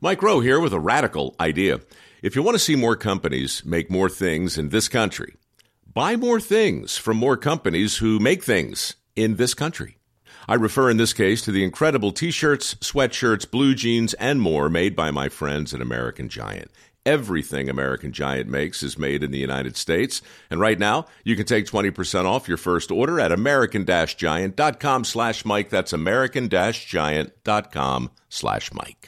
Mike Rowe here with a radical idea. If you want to see more companies make more things in this country, buy more things from more companies who make things in this country. I refer in this case to the incredible t shirts, sweatshirts, blue jeans, and more made by my friends at American Giant. Everything American Giant makes is made in the United States. And right now, you can take 20% off your first order at american-giant.com slash Mike. That's american-giant.com slash Mike.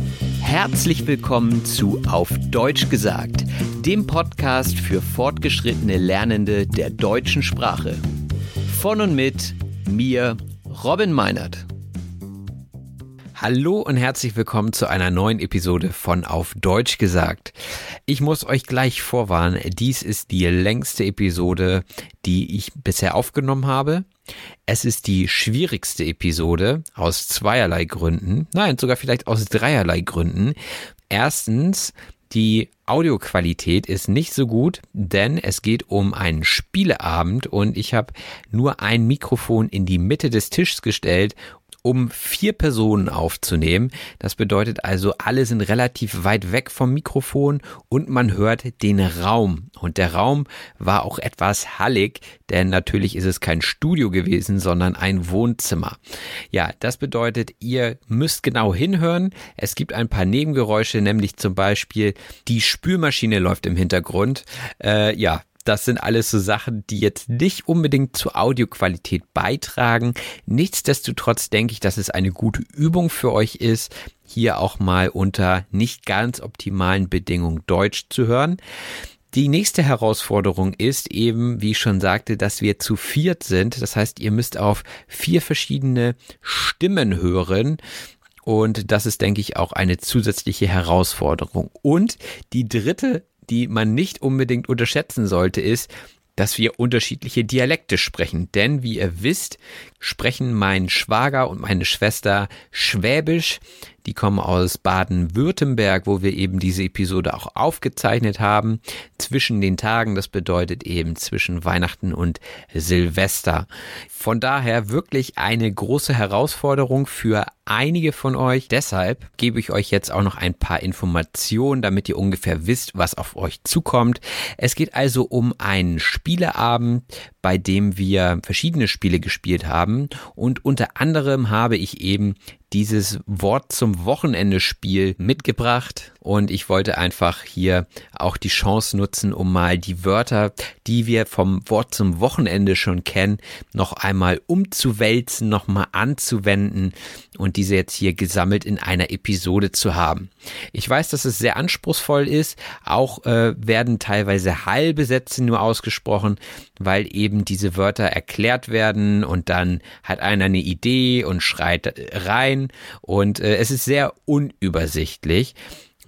Herzlich willkommen zu Auf Deutsch gesagt, dem Podcast für fortgeschrittene Lernende der deutschen Sprache. Von und mit mir, Robin Meinert. Hallo und herzlich willkommen zu einer neuen Episode von Auf Deutsch gesagt. Ich muss euch gleich vorwarnen, dies ist die längste Episode, die ich bisher aufgenommen habe. Es ist die schwierigste Episode aus zweierlei Gründen, nein, sogar vielleicht aus dreierlei Gründen. Erstens, die Audioqualität ist nicht so gut, denn es geht um einen Spieleabend und ich habe nur ein Mikrofon in die Mitte des Tisches gestellt um vier Personen aufzunehmen. Das bedeutet also, alle sind relativ weit weg vom Mikrofon und man hört den Raum. Und der Raum war auch etwas hallig, denn natürlich ist es kein Studio gewesen, sondern ein Wohnzimmer. Ja, das bedeutet, ihr müsst genau hinhören. Es gibt ein paar Nebengeräusche, nämlich zum Beispiel die Spülmaschine läuft im Hintergrund. Äh, ja, das sind alles so Sachen, die jetzt nicht unbedingt zur Audioqualität beitragen. Nichtsdestotrotz denke ich, dass es eine gute Übung für euch ist, hier auch mal unter nicht ganz optimalen Bedingungen Deutsch zu hören. Die nächste Herausforderung ist eben, wie ich schon sagte, dass wir zu viert sind. Das heißt, ihr müsst auf vier verschiedene Stimmen hören. Und das ist, denke ich, auch eine zusätzliche Herausforderung. Und die dritte die man nicht unbedingt unterschätzen sollte, ist, dass wir unterschiedliche Dialekte sprechen. Denn wie ihr wisst, sprechen mein Schwager und meine Schwester Schwäbisch. Die kommen aus Baden-Württemberg, wo wir eben diese Episode auch aufgezeichnet haben. Zwischen den Tagen, das bedeutet eben zwischen Weihnachten und Silvester. Von daher wirklich eine große Herausforderung für einige von euch. Deshalb gebe ich euch jetzt auch noch ein paar Informationen, damit ihr ungefähr wisst, was auf euch zukommt. Es geht also um einen Spieleabend, bei dem wir verschiedene Spiele gespielt haben und unter anderem habe ich eben dieses Wort zum Wochenende Spiel mitgebracht und ich wollte einfach hier auch die Chance nutzen, um mal die Wörter, die wir vom Wort zum Wochenende schon kennen, noch einmal umzuwälzen, noch mal anzuwenden und diese jetzt hier gesammelt in einer Episode zu haben. Ich weiß, dass es sehr anspruchsvoll ist, auch äh, werden teilweise halbe Sätze nur ausgesprochen, weil eben diese Wörter erklärt werden und dann hat einer eine Idee und schreit rein und äh, es ist sehr unübersichtlich.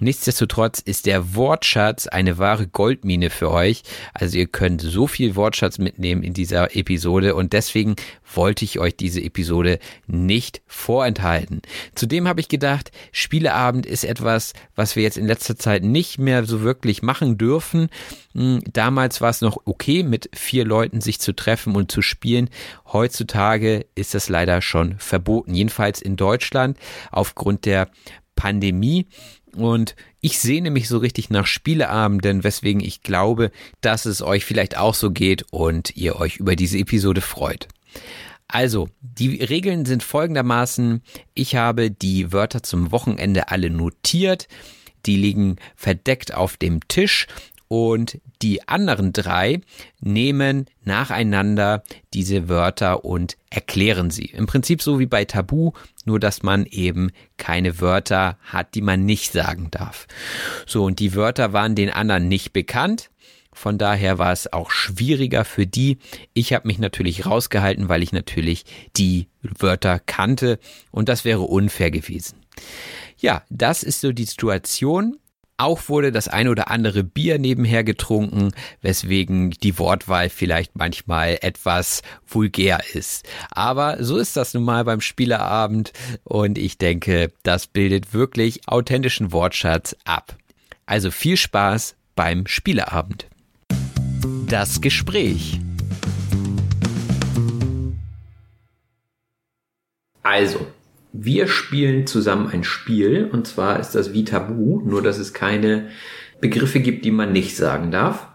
Nichtsdestotrotz ist der Wortschatz eine wahre Goldmine für euch. Also ihr könnt so viel Wortschatz mitnehmen in dieser Episode und deswegen wollte ich euch diese Episode nicht vorenthalten. Zudem habe ich gedacht, Spieleabend ist etwas, was wir jetzt in letzter Zeit nicht mehr so wirklich machen dürfen. Hm, damals war es noch okay, mit vier Leuten sich zu treffen und zu spielen. Heutzutage ist das leider schon verboten, jedenfalls in Deutschland aufgrund der Pandemie. Und ich sehne mich so richtig nach Spieleabenden, weswegen ich glaube, dass es euch vielleicht auch so geht und ihr euch über diese Episode freut. Also, die Regeln sind folgendermaßen. Ich habe die Wörter zum Wochenende alle notiert. Die liegen verdeckt auf dem Tisch und die anderen drei nehmen nacheinander diese Wörter und erklären sie. Im Prinzip so wie bei Tabu, nur dass man eben keine Wörter hat, die man nicht sagen darf. So, und die Wörter waren den anderen nicht bekannt. Von daher war es auch schwieriger für die. Ich habe mich natürlich rausgehalten, weil ich natürlich die Wörter kannte und das wäre unfair gewesen. Ja, das ist so die Situation. Auch wurde das ein oder andere Bier nebenher getrunken, weswegen die Wortwahl vielleicht manchmal etwas vulgär ist. Aber so ist das nun mal beim Spielerabend und ich denke, das bildet wirklich authentischen Wortschatz ab. Also viel Spaß beim Spieleabend. Das Gespräch. Also, wir spielen zusammen ein Spiel und zwar ist das wie Tabu, nur dass es keine Begriffe gibt, die man nicht sagen darf.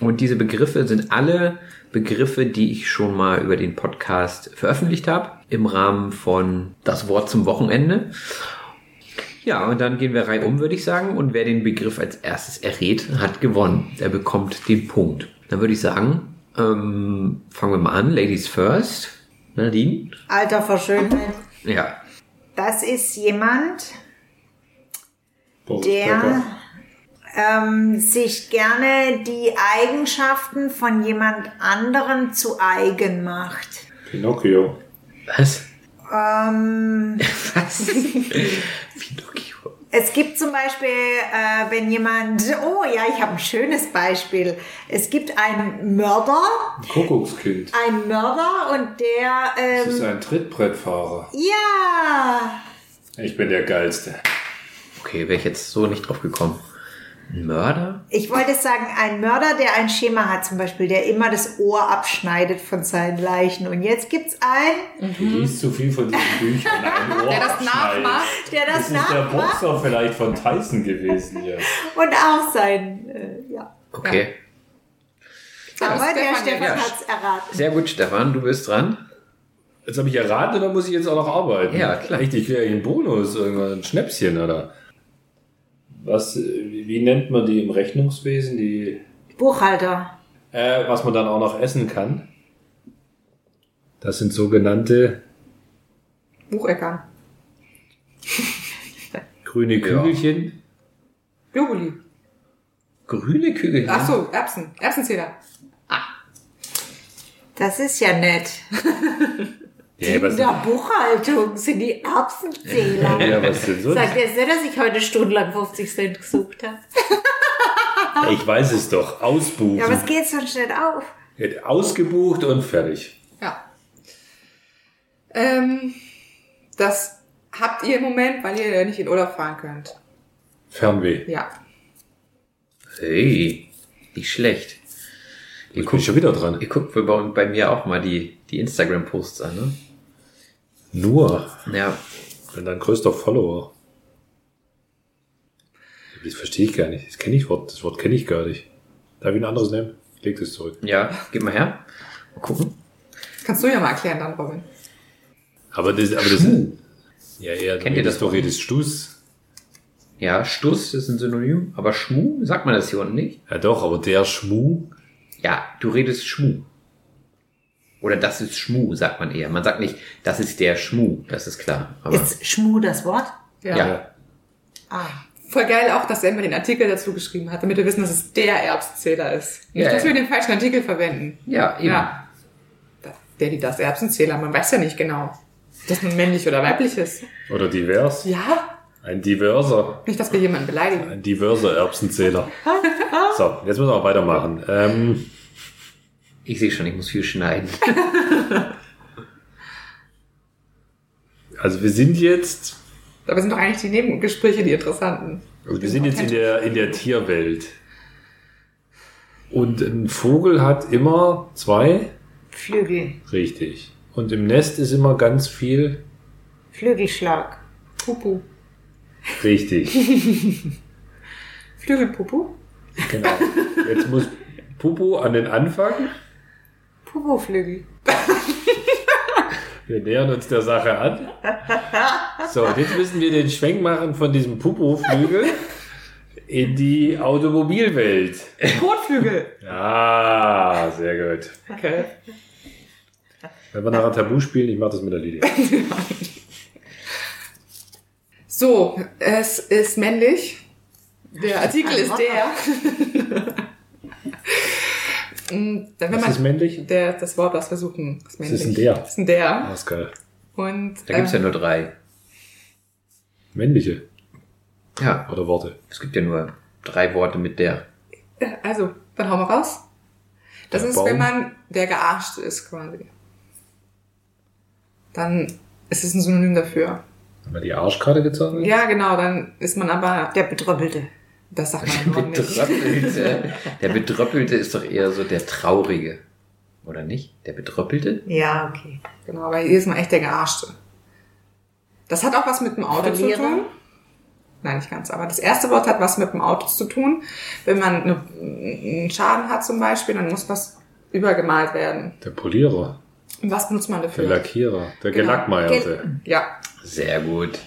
Und diese Begriffe sind alle Begriffe, die ich schon mal über den Podcast veröffentlicht habe, im Rahmen von Das Wort zum Wochenende. Ja, und dann gehen wir reihum, würde ich sagen. Und wer den Begriff als erstes errät, hat gewonnen. Er bekommt den Punkt. Dann würde ich sagen, ähm, fangen wir mal an. Ladies first. Nadine? Alter vor Schönheit. Ja. Das ist jemand, Boris der ähm, sich gerne die Eigenschaften von jemand anderen zu eigen macht. Pinocchio. Was? Ähm, Was? Es gibt zum Beispiel, äh, wenn jemand, oh ja, ich habe ein schönes Beispiel. Es gibt einen Mörder, Kuckuckskind. einen Mörder und der, Das ist ähm, ein Trittbrettfahrer. ja, Ich bin der Geilste. Okay, wäre ich jetzt so nicht drauf gekommen. Ein Mörder? Ich wollte sagen, ein Mörder, der ein Schema hat, zum Beispiel, der immer das Ohr abschneidet von seinen Leichen. Und jetzt gibt's einen, Du liest zu viel von diesen Büchern. Ein Ohr Der das nachmacht. der das, Das ist der nachmacht Boxer vielleicht von Tyson gewesen hier. und auch sein, äh, ja. Okay. Aber der Stefan Stefan ja. hat's erraten. Sehr gut, Stefan, du bist dran. Jetzt habe ich erraten oder muss ich jetzt auch noch arbeiten? Ja, klar. Richtig, ich einen Bonus, irgendwann ein Schnäpschen oder. Was, wie nennt man die im Rechnungswesen? Die, Buchhalter. äh, was man dann auch noch essen kann? Das sind sogenannte Bucheckern. grüne Kügelchen. Globuli. Grüne Kügel. Ach so, Erbsen. Erbsenzähler. Das ist ja nett. Ja, In der Buchhaltung sind die Erbsenzähler. ja, was denn sonst? Sagt er nicht, dass ich heute stundenlang 50 Cent gesucht habe? Ich weiß es doch. Ausbuchen. Ja, aber es geht sonst nicht auf. Ausgebucht und fertig. Ja. Ähm, das habt ihr im Moment, weil ihr nicht in Urlaub fahren könnt. Fernweh. Ja. Hey, nicht schlecht. Ihr Ich bin guckt, schon wieder dran. ihr guckt bei, bei mir auch mal die, die Instagram-Posts an, ne? Nur. Ja. Und dein größter Follower. Das verstehe ich gar nicht. Das kenne ich Wort. Das Wort kenne ich gar nicht. Darf ich ein anderes nehmen? Ich leg das zurück. Ja, gib mal her. Mal gucken. Das kannst du ja mal erklären dann, Robin. Aber das, aber das, ja, eher, Kennt ihr das doch jedes Stuss? Ja, Stuss ist ein Synonym, aber Schmu, sagt man das hier unten nicht? Ja, doch, aber der Schmu, Ja, du redest Schmu. Oder das ist Schmu, sagt man eher. Man sagt nicht, das ist der Schmu, das ist klar. Aber Ist Schmu das Wort? ja. Ah. Voll geil auch, dass er immer den Artikel dazu geschrieben hat, damit wir wissen, dass es der Erbsenzähler ist. Nicht, Ja, dass ja. wir den falschen Artikel verwenden. Ja, eben. Ja. Der, die das Erbsenzähler, man weiß ja nicht genau, dass man männlich oder weiblich ist. oder divers. Ja, Ein diverser, Nicht, dass wir jemanden beleidigen. ein diverser Erbsenzähler. So, jetzt müssen wir auch weitermachen. Ähm, Ich sehe schon, ich muss viel schneiden. also wir sind jetzt, Aber sind doch eigentlich die Nebengespräche die interessanten. also wir sind jetzt in der, in der Tierwelt. Und ein Vogel hat immer zwei, Flügel. richtig. Und im Nest ist immer ganz viel, Flügelschlag. Pupu. richtig. Flügelpupu? Genau. Jetzt muss Pupu an den Anfang. Pupuflügel. Wir nähern uns der Sache an. So, jetzt müssen wir den Schwenk machen von diesem Pupu-Flügel in die Automobilwelt. Kotflügel. Ah, sehr gut. Okay. Wenn wir nachher Tabu spielen, ich mache das mit der Lydia. So, es ist männlich. Der Artikel ist der. Und dann, wenn Was man ist männlich? der, das Wort, was wir suchen, ist männlich. ist ein der? Das ist ein der. Ah, ist geil. Und Da gibt's ja ähm, nur drei. Männliche Ja, oder Worte. es gibt ja nur drei Worte mit der. also, dann hauen wir raus. Das Der ist, Baum. wenn man der gearscht ist, quasi. Dann ist es ein Synonym dafür. Haben wir die Arschkarte gezogen? Ja, genau, dann ist man aber, Der Betröppelte. Das sagt man nicht. Bedröppelte. Der Bedröppelte ist doch eher so der Traurige. Oder nicht? Der Bedröppelte? Ja, okay. Genau, weil hier ist man echt der Gearschte. Das hat auch was mit dem Auto Verlierer? zu tun. Nein, nicht ganz. Aber das erste Wort hat was mit dem Auto zu tun. Wenn man eine, einen Schaden hat zum Beispiel, dann muss was übergemalt werden. Der Polierer, Und was benutzt man der dafür? Lackierer, der Genau. Gelackmeierte. Ja, Sehr gut.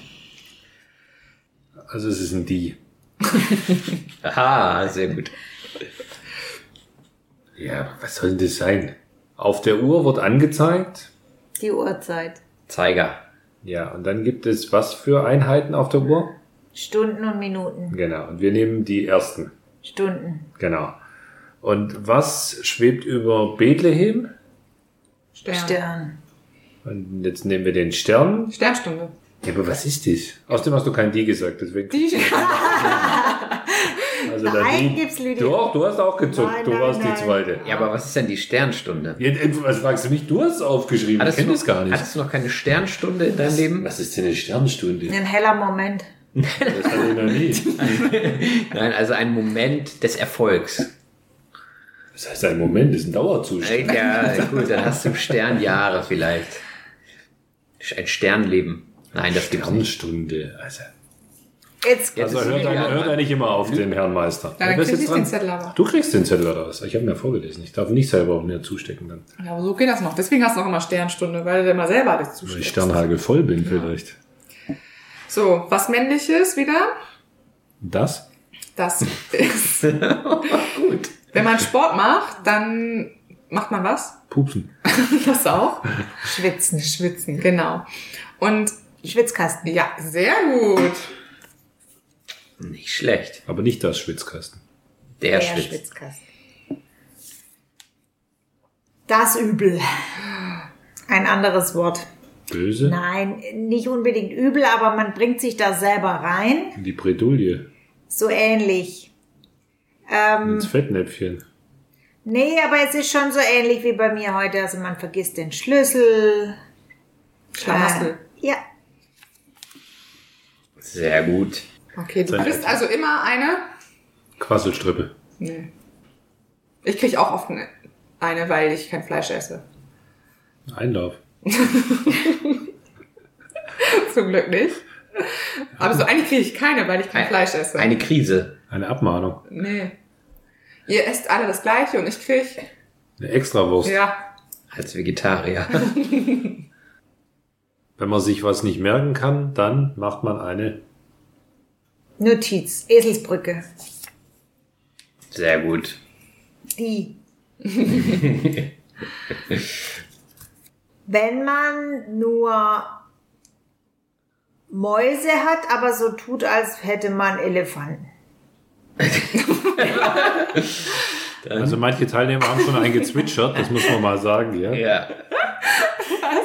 Also es ist ein Die. Aha, sehr gut. Ja, was soll denn das sein? Auf der Uhr wird angezeigt. Die Uhrzeit. Zeiger. Ja, und dann gibt es was für Einheiten auf der Uhr? Stunden und Minuten. Genau, und wir nehmen die ersten. Stunden. Genau. Und was schwebt über Bethlehem? Stern. Stern. Und jetzt nehmen wir den Stern. Sternstunde. Ja, aber was ist das? Außerdem hast du kein Die gesagt, deswegen. Die, also Nein, Die- gibt's Lydia. Doch, du hast auch gezuckt. Nein, du nein, warst nein. die zweite. Ja, aber was ist denn die Sternstunde? Ja, Was fragst du mich? Du hast es aufgeschrieben. ich kenne noch, das gar nicht. hattest du noch keine Sternstunde in deinem Leben? Was ist denn eine Sternstunde? Ein heller Moment. Das hatte ich noch nie. Nein, also ein Moment des Erfolgs. Das heißt, ein Moment ist ein Dauerzustand. Ja, gut, dann hast du Sternjahre vielleicht. Ein Sternleben. Nein, das gibt's nicht. Sternstunde. Also, Jetzt also hört, er, hört er nicht immer auf den Herrn Meister. Ja, dann Wer ist krieg jetzt ich den? Zettel aber. Du kriegst den Zettel oder was? Ich habe ja vorgelesen. Ich darf nicht selber mir zustecken dann. Ja, aber so geht das noch. Deswegen hast du noch immer Sternstunde, weil du immer selber alles Weil ich. Sternhagel voll bin vielleicht. So, was männliches wieder? Das? Das ist. Gut. Wenn man Sport macht, dann macht man was? Pupsen. Das auch. schwitzen. Schwitzen, genau. Und Schwitzkasten. ja, sehr gut. Nicht schlecht. Aber nicht das Schwitzkasten. Der, Der schwitzt. Schwitzkasten. Das Übel. Ein anderes Wort. Böse? Nein, nicht unbedingt übel, aber man bringt sich da selber rein. Die Bredouille. So ähnlich. Ähm, Ins Fettnäpfchen. nee, aber es ist schon so ähnlich wie bei mir heute. Also man vergisst den Schlüssel. Schlamassel. Äh, ja, Sehr gut. Okay, du Sein bist Äpfel. also immer eine. Quasselstrippe. Nee. Ich krieg auch oft eine, weil ich kein Fleisch esse. Einlauf. Zum Glück nicht. Aber so eigentlich kriege ich keine, weil ich kein Ein- Fleisch esse. Eine Krise. Eine Abmahnung. Nee. Ihr esst alle das gleiche und ich krieg. Eine Extrawurst. Ja. Als Vegetarier. Wenn man sich was nicht merken kann, dann macht man eine. Notiz. Eselsbrücke. Sehr gut. Die. Wenn man nur Mäuse hat, aber so tut, als hätte man Elefanten. Also manche Teilnehmer haben schon eingezwitschert, das muss man mal sagen, ja. Ja.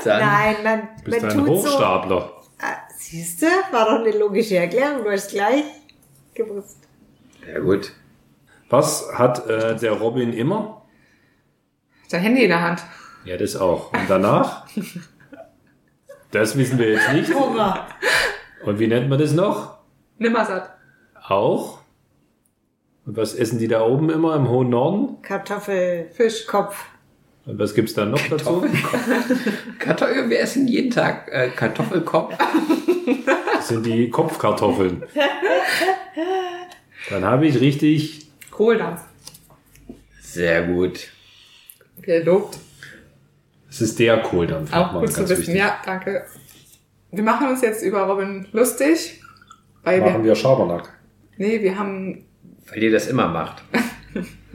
Dann Nein, man, Du bist man ein tut Hochstapler. so. Siehste, war doch eine logische Erklärung. Du hast gleich gewusst. Ja gut. Was hat äh, der Robin immer? Sein Handy in der Hand. Ja, das auch. Und danach? Das wissen wir jetzt nicht. Hunger. Und wie nennt man das noch? Nimmersatt. Auch. Und was essen die da oben immer im hohen Norden? Kartoffel, Fisch. Kopf. Und was gibt's da noch dazu? Kartoffel, wir essen jeden Tag äh, Kartoffelkopf. Das sind die Kopfkartoffeln. Dann habe ich richtig. Kohldampf. Sehr gut. Gelobt. Es ist der Kohldampf. Auch gut zu wissen. wichtig. Ja, danke. Wir machen uns jetzt über Robin lustig. Weil Machen wir, wir Schabernack. nee, wir haben, Weil ihr das immer macht.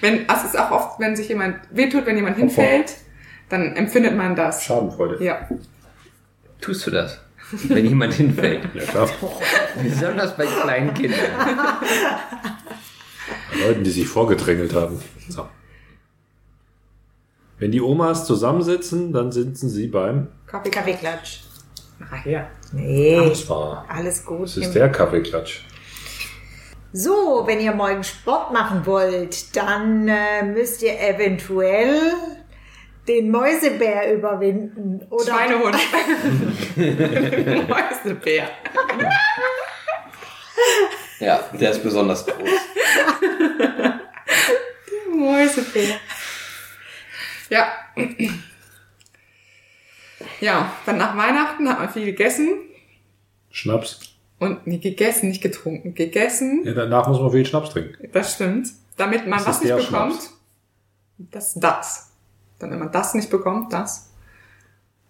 wenn, also es ist auch oft, wenn sich jemand wehtut, wenn jemand hinfällt, dann empfindet man das. Schadenfreude. Ja. Tust du das? Wenn jemand hinfällt. Ja, klar. Besonders bei kleinen Kindern. Bei Leuten, die sich vorgedrängelt haben. So. Wenn die Omas zusammensitzen, dann sitzen sie beim. Kaffee, Kaffeeklatsch. Ach ja. Nee, Das war. alles gut. Das ist der Kaffeeklatsch. So, wenn ihr morgen Sport machen wollt, dann äh, müsst ihr eventuell den Mäusebär überwinden. Oder Schweinehund. Mäusebär. Ja, der ist besonders groß. Mäusebär. Ja. Ja, dann nach Weihnachten hat man viel gegessen. Schnaps. Und nee, gegessen, nicht getrunken. Gegessen, Ja, danach muss man viel Schnaps trinken. das stimmt. Damit man Das was nicht bekommt. Schnaps. Das das. Dann, wenn man das nicht bekommt, das.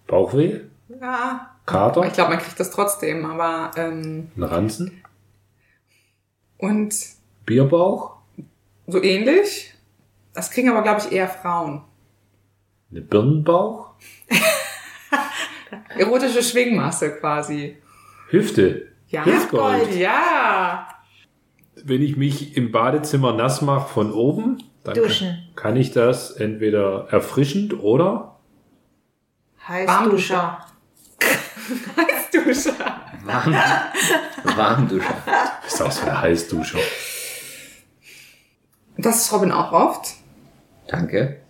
Bauchweh, Ja. Kater, Ich glaube, man kriegt das trotzdem, aber ähm, ein Ranzen, und Bierbauch, so ähnlich. Das kriegen aber, glaube ich, eher Frauen. eine Birnenbauch, Erotische Schwingmasse quasi. Hüfte. Ja. Ja. Wenn ich mich im Badezimmer nass mache von oben, dann Duschen. kann ich das entweder erfrischend oder Heißduscher. Heißduscher. Warm, Warmduscher. ist auch so eine Heißdusche. Das ist Robin auch oft. Danke.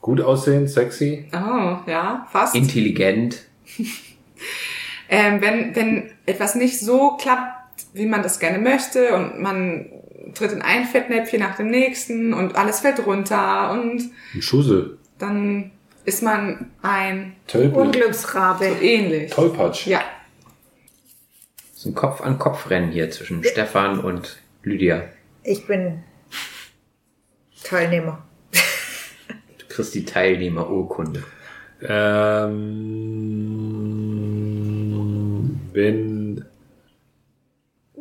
Gut aussehen, sexy. Oh, ja, fast. Intelligent. Ähm, wenn, wenn etwas nicht so klappt, wie man das gerne möchte und man tritt in ein Fettnäpfchen nach dem nächsten und alles fällt runter und Ein Schussel. dann ist man ein Tölpel. Unglücksrabe. ähnlich. Tollpatsch. Ja. Das ist ein Kopf-an-Kopf-Rennen hier zwischen Stefan und Lydia. Ich bin Teilnehmer. Du kriegst die Teilnehmerurkunde. Ähm, wenn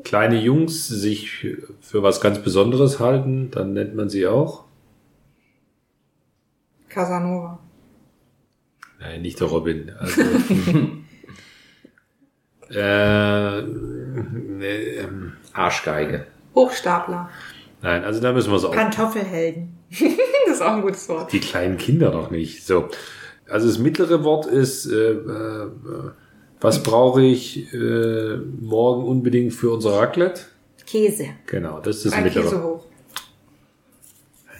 kleine Jungs sich für was ganz Besonderes halten, dann nennt man sie auch. Casanova. Nein, nicht der Robin. Also, äh, ne, ähm, Arschgeige. Hochstapler. nein, also da müssen wir es auch. Pantoffelhelden. Das ist auch ein gutes Wort. Die kleinen Kinder noch nicht. So. Also das mittlere Wort ist, äh, äh, was brauche ich äh, morgen unbedingt für unser Raclette? Käse. Genau, das ist das Ein Käse mittlere. hoch.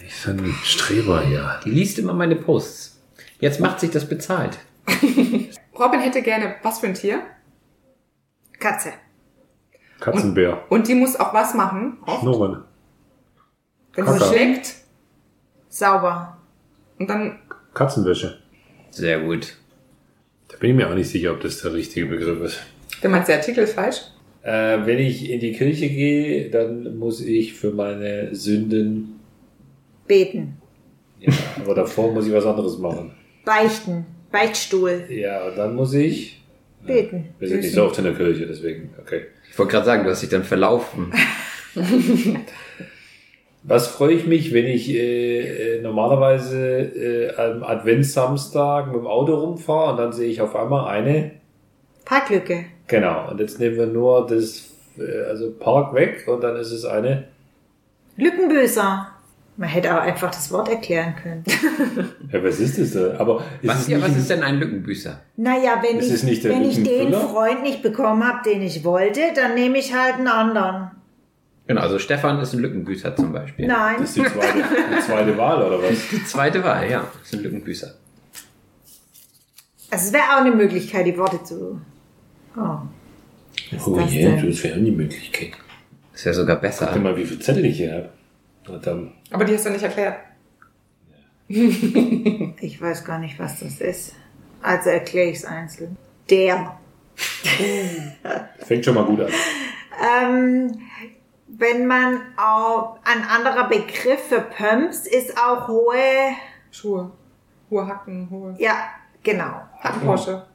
Ich bin ein Streber hier. Die liest immer meine Posts. Jetzt macht sich das bezahlt. Robin hätte gerne was für ein Tier. Katze. Katzenbär. Und die muss auch was machen, oft, Schnurren. wenn sie schlägt. Sauber. Und dann, Katzenwäsche. Sehr gut. Da bin ich mir auch nicht sicher, ob das der richtige Begriff ist. wenn man der Artikel falsch. Äh, wenn ich in die Kirche gehe, dann muss ich für meine Sünden, Beten. ja, aber davor muss ich was anderes machen. Beichten. Beichtstuhl. Ja, und dann muss ich, Beten. wir sind nicht so oft in der Kirche, deswegen, okay. Ich wollte gerade sagen, du hast dich dann verlaufen. Was freue ich mich, wenn ich äh, äh, normalerweise äh, am Adventssamstag mit dem Auto rumfahre und dann sehe ich auf einmal eine, Parklücke. genau, und jetzt nehmen wir nur das, äh, also Park weg und dann ist es eine, Lückenböser. Man hätte auch einfach das Wort erklären können. Ja, was ist das da? Aber ist Was, es ja, was ist denn ein Lückenbüßer? Naja, wenn Ist ich, wenn ich den? Freund nicht bekommen habe, den ich wollte, dann nehme ich halt einen anderen. Genau, also Stefan ist ein Lückenbüßer zum Beispiel. Nein. Das ist die zweite, die zweite Wahl, oder was? Die zweite Wahl, ja, ist ein Lückenbüßer. Also es wäre auch eine Möglichkeit, die Worte zu. Oh. Was Oh das je, denn? das wäre auch die Möglichkeit. Ist ja sogar Guck dir besser. mal, wie viel Zettel ich hier habe. Verdammt. Aber die hast du nicht erklärt. Ich weiß gar nicht, was das ist. Also erkläre ich es einzeln. Der. Fängt schon mal gut an. Ähm, wenn man auch ein anderer Begriff für Pumps ist auch hohe. Schuhe. Hohe Hacken, hohe Ja, genau. Hackenporsche.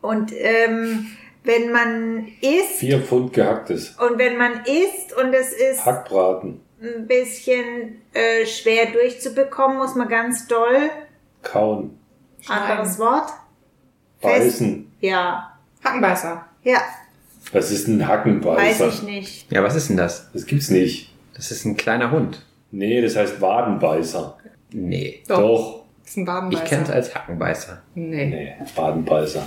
Und ähm, wenn man isst Vier Pfund gehacktes. und wenn man isst und es ist Hackbraten. ein bisschen äh, schwer durchzubekommen, muss man ganz doll. Kauen. Anderes Wort? Beißen. Ja. Hackenbeißer. Ja, Was ist ein weiß Hackenbeißer? ich nicht. Ja, was ist denn das? Das gibt's nicht. Das ist ein kleiner Hund. Nee, das heißt Wadenbeißer. Nee. Doch. Doch. Das ist ein Badenbeißer. Ich kenne es als Hackenbeißer. Nee. Nee, Wadenbeißer.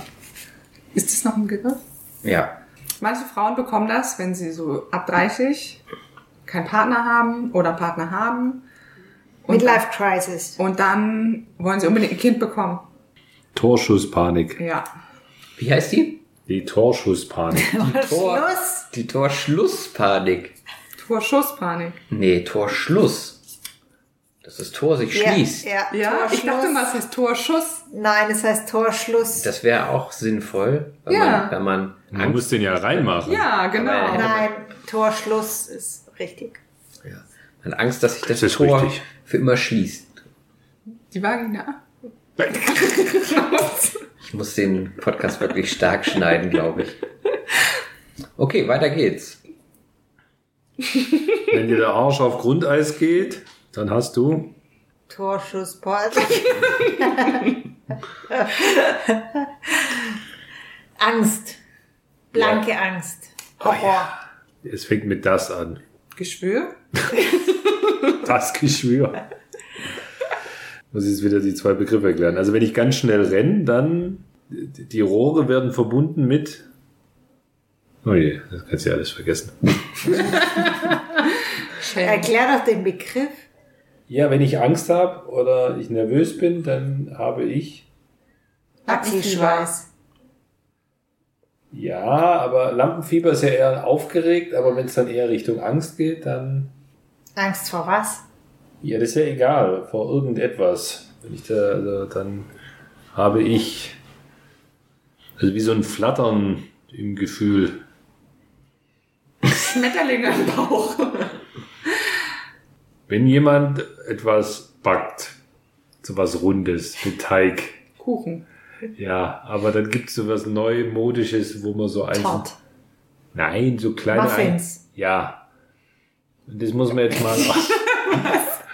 Ist das noch ein Begriff? Ja. Manche Frauen bekommen das, wenn sie so ab 30 keinen Partner haben oder Partner haben. Midlife Crisis. und dann wollen sie unbedingt ein Kind bekommen. Torschusspanik. Ja. Wie heißt die? Die Torschusspanik. Tor, Schluss. die Torschlusspanik. Torschusspanik. Nee, Torschluss. Dass das Tor sich Ja, schließt. Ja, Ja, ich Torschluss. dachte mal, es heißt Torschuss. Nein, es heißt Torschluss. Das wäre auch sinnvoll, wenn Ja. man, wenn man Man muss den ja reinmachen. Ja, genau. Aber- Nein, Torschluss ist richtig. ja, man hat Angst, dass sich das, Das ist Tor richtig. für immer schließt. Die Vagina. Ich muss den Podcast wirklich stark schneiden, glaube ich. Okay, weiter geht's. Wenn dir der Arsch auf Grundeis geht, dann hast du Torschussparty. Angst. Blanke Angst. Horror. Es fängt mit das an. Geschwür. Das Geschwür. Muss ich jetzt wieder die zwei Begriffe erklären. Also wenn ich ganz schnell renne, dann die Rohre werden verbunden mit. Oh je, das kannst du ja alles vergessen. Erklär doch den Begriff. Ja, wenn ich Angst habe oder ich nervös bin, dann habe ich. Achselschweiß. Ja, aber Lampenfieber ist ja eher aufgeregt, aber wenn es dann eher Richtung Angst geht, dann. Angst vor was? Ja, das ist ja egal, vor irgendetwas. Wenn ich da, also, dann habe ich. Also wie so ein Flattern im Gefühl. Schmetterlinge im Bauch. Wenn jemand etwas backt, so was Rundes mit Teig, Kuchen. ja, aber dann gibt es so was Neumodisches, wo man so ein. Tort. Nein, so kleine. Muffins. Ein ja. Und das muss man jetzt mal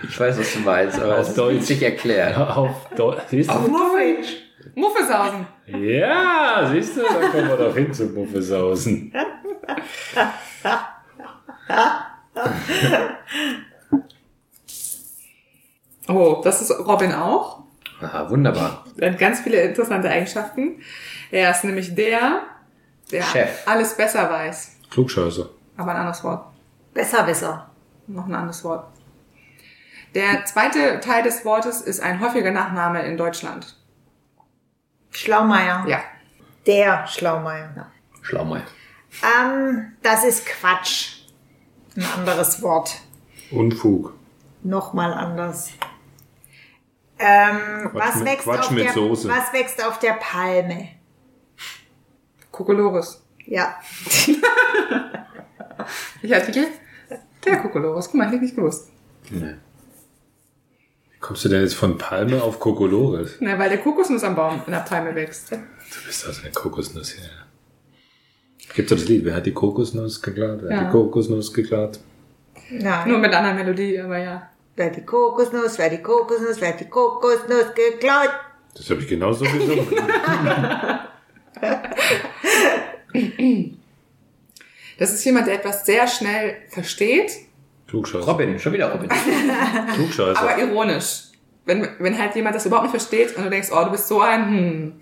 Ich weiß, was du meinst, aber Auf es Deutsch. ist nicht erklärt. auf Deutsch. Siehst du? Muffin. Muffesausen. Ja, siehst du, da kommen wir doch hin zum Muffesausen. Oh, das ist Robin auch. Aha, wunderbar. Er hat ganz viele interessante Eigenschaften. Er ist nämlich der, der Chef. alles besser weiß. Klugscheißer. Aber ein anderes Wort. Besserwisser. Noch ein anderes Wort. Der zweite Teil des Wortes ist ein häufiger Nachname in Deutschland. Schlaumeier. Ja. Der Schlaumeier. Schlaumeier. Ähm, das ist Quatsch. Ein anderes Wort. Unfug. Nochmal anders. Ähm, Quatsch was, mit- wächst Quatsch auf mit der, Soße. was wächst auf der Palme? Kokolores. Ja. Welcher Artikel? Der Kokolores. Guck mal, hätte ich nicht gewusst. Wie kommst du denn jetzt von Palme auf Kokolores? Na, weil der Kokosnuss am Baum in der Palme wächst. Du bist also eine Kokosnuss hier. Gibt doch das Lied, wer hat die Kokosnuss geklaut? Wer hat Ja. die Kokosnuss geklaut? Nein. Nur mit einer anderen Melodie, aber ja. Wer die Kokosnuss, wer die Kokosnuss, wer die Kokosnuss geklaut? Das habe ich genauso gesungen. Das ist jemand, der etwas sehr schnell versteht Klugscheißer. Robin, schon wieder Robin. Klugscheißer. Aber ironisch. Wenn, wenn halt jemand das überhaupt nicht versteht und du denkst, oh, du bist so ein, hm.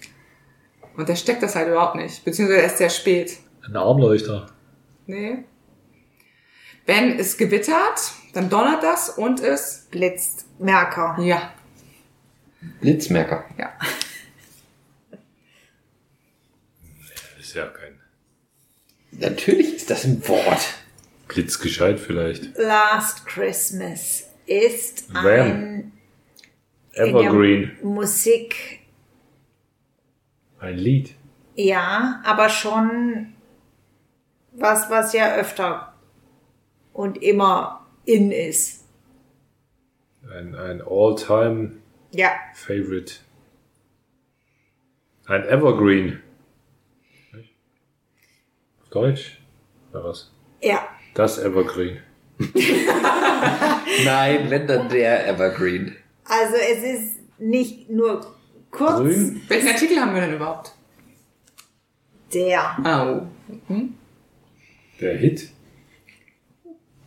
Und der steckt das halt überhaupt nicht. Beziehungsweise erst sehr spät. Ein Armleuchter. Nee. Wenn es gewittert, dann donnert das und es, Blitzt. Merker. ja, Blitzmerker. ja. Ist ja kein Natürlich ist das ein Wort. Blitzgescheit vielleicht. Last Christmas ist Wham. ein Evergreen. Musik, Ein Lied. ja, aber schon was, was ja öfter und immer in ist. Ein, ein All-Time Ja, Favorite. Ein Evergreen. Auf Deutsch? Oder was? ja. Das Evergreen. Nein, wenn dann der Evergreen. Also es ist nicht nur kurz Grün? Welchen Artikel haben wir denn überhaupt? der Oh. Der Hit?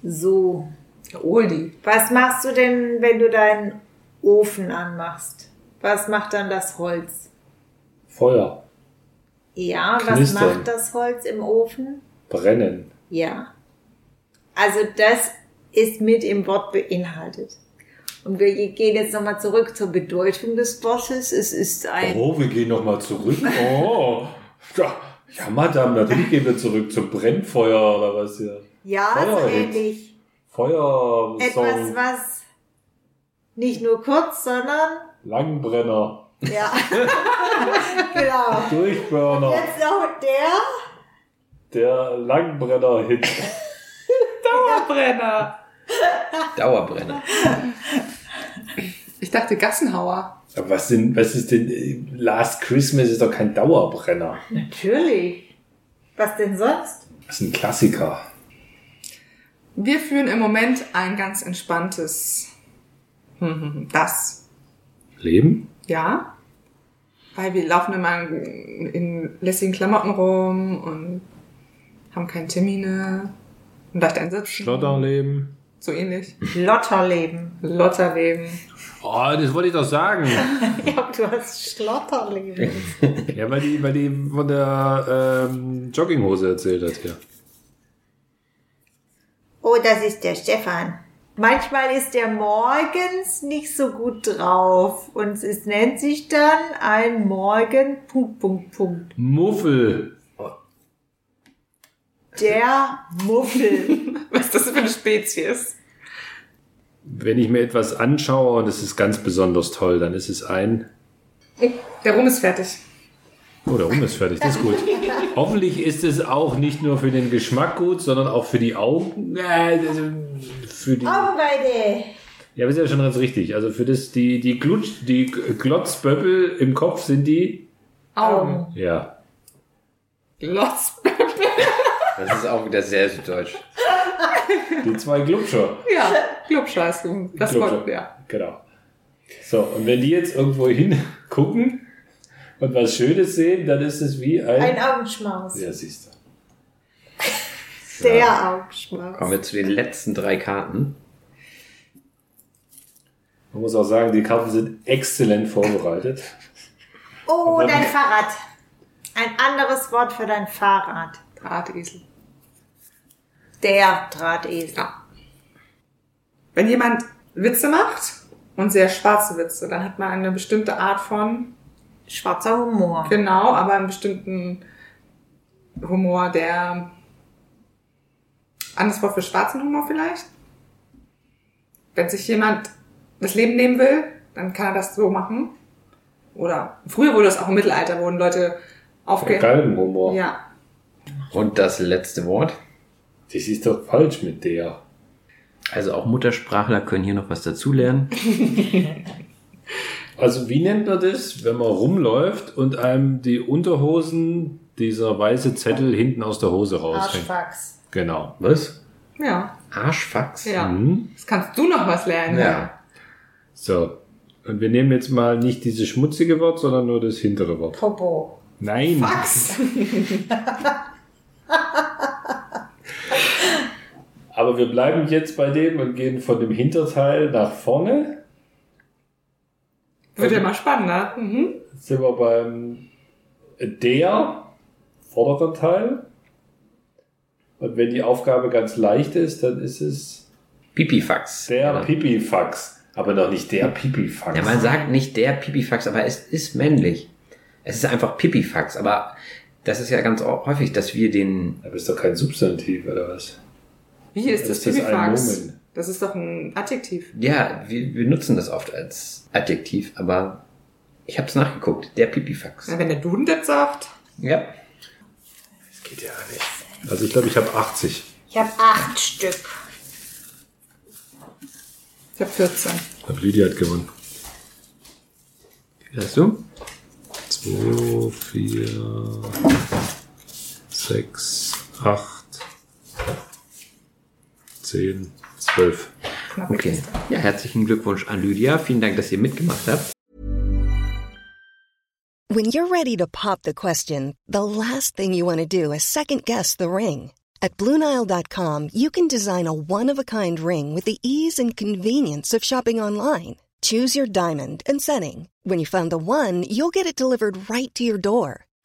so. Der Oldie. Was machst du denn, wenn du deinen Ofen anmachst? Was macht dann das Holz? Feuer. Ja, was Knistern. macht das Holz im Ofen? Brennen. Ja. Also das ist mit im Wort beinhaltet. Und wir gehen jetzt nochmal zurück zur Bedeutung des Wortes. Es ist ein, Oh, wir gehen nochmal zurück. Oh. Ja, ja, Madame, natürlich gehen wir zurück zum Brennfeuer oder was hier. ja, so Feuerhit. ähnlich. Feuersong. Etwas, was nicht nur kurz, sondern, Langbrenner. ja. genau. Durchburner. Jetzt noch der. Der Langbrenner-Hit. Brenner. Dauerbrenner. Ich dachte Gassenhauer. Aber was, denn, was ist denn, äh, Last Christmas ist doch kein Dauerbrenner. Natürlich. Was denn sonst? Das ist ein Klassiker. Wir führen im Moment ein ganz entspanntes das. Leben? Ja. Weil wir laufen immer in, in lässigen Klamotten rum und haben keine Termine und leicht einsitzen. Schlotterleben? So ähnlich. Lotterleben. Lotterleben. Oh, das wollte ich doch sagen. Ja, du hast Schlotterleben. ja, weil die, weil die von der ähm, Jogginghose erzählt hat hier. Oh, das ist der Stefan. Manchmal ist er morgens nicht so gut drauf und es nennt sich dann ein Morgen Punkt Punkt Punkt. Muffel. Der Muffel. Was ist das für eine Spezies? Wenn ich mir etwas anschaue und es ist ganz besonders toll, dann ist es ein. Der Rum ist fertig. Oh, der Rum ist fertig, das ist gut. Hoffentlich ist es auch nicht nur für den Geschmack gut, sondern auch für die Augen. Äh, für die. Augenweide. Ja, aber ist ja schon ganz richtig. Also für das, die, die Glutsch, die Glotzböppel im Kopf sind die. Augen. Ja. Glotz. Das ist auch wieder sehr süddeutsch. Die zwei Glubscher. Ja, Glubscheiß. Das Glubscher. Wort, ja. Genau. So, und wenn die jetzt irgendwo hingucken und was Schönes sehen, dann ist es wie ein. Ein Augenschmaus. ja, siehst du. Der Augenschmaus. Kommen wir zu den letzten drei Karten. Man muss auch sagen, die Karten sind exzellent vorbereitet. Oh, dein Fahrrad. Ein anderes Wort für dein Fahrrad. Drahtesel. Der Drahtesel. Ja. Wenn jemand Witze macht und sehr schwarze Witze, dann hat man eine bestimmte Art von, Schwarzer Humor. genau, aber einen bestimmten Humor, der anderes Wort für schwarzen Humor vielleicht. Wenn sich jemand das Leben nehmen will, dann kann er das so machen. Oder früher wurde das auch im Mittelalter, wurden Leute aufge... Galgenhumor. Ja. Und das letzte Wort. Das ist doch falsch mit der. Also auch Muttersprachler können hier noch was dazulernen. Also wie nennt man das, wenn man rumläuft und einem die Unterhosen, dieser weiße Zettel hinten aus der Hose raushängt? Arschfax. Genau. Was? Ja. Arschfax. Ja. Mhm. Jetzt kannst du noch was lernen. Ja. So. Und wir nehmen jetzt mal nicht dieses schmutzige Wort, sondern nur das hintere Wort. Popo. Nein. Fax. Aber wir bleiben jetzt bei dem und gehen von dem Hinterteil nach vorne. Wird ja mal spannender. Mhm. Jetzt sind wir beim der vorderen Teil. Und wenn die Aufgabe ganz leicht ist, dann ist es Pipifax. der Ja. Pipifax. Aber noch nicht der Pipifax. Ja, man sagt nicht der Pipifax, aber es ist männlich. Es ist einfach Pipifax, aber das ist ja ganz häufig, dass wir den. Aber ist doch kein Substantiv, oder was? Wie ist das Ist das? Nomen? Das ist doch ein Adjektiv. Ja, wir, wir nutzen das oft als Adjektiv, aber ich habe es nachgeguckt. Der Pipifax. Na, wenn der Duden das sagt. Ja. Das geht ja nicht. Also ich glaube, ich habe 80. Ich habe acht Stück. Ich habe 14. Ich glaube, Lydia hat gewonnen. Wie hast du? 2, 4, 6, 8, 10, 12. Okay. Ja, herzlichen Glückwunsch an Lydia. Vielen Dank, dass ihr mitgemacht habt. When you're ready to pop the question, the last thing you want to do is second guess the ring. At Bluenile.com, you can design a one of a kind ring with the ease and convenience of shopping online. Choose your diamond and setting. When you find the one, you'll get it delivered right to your door.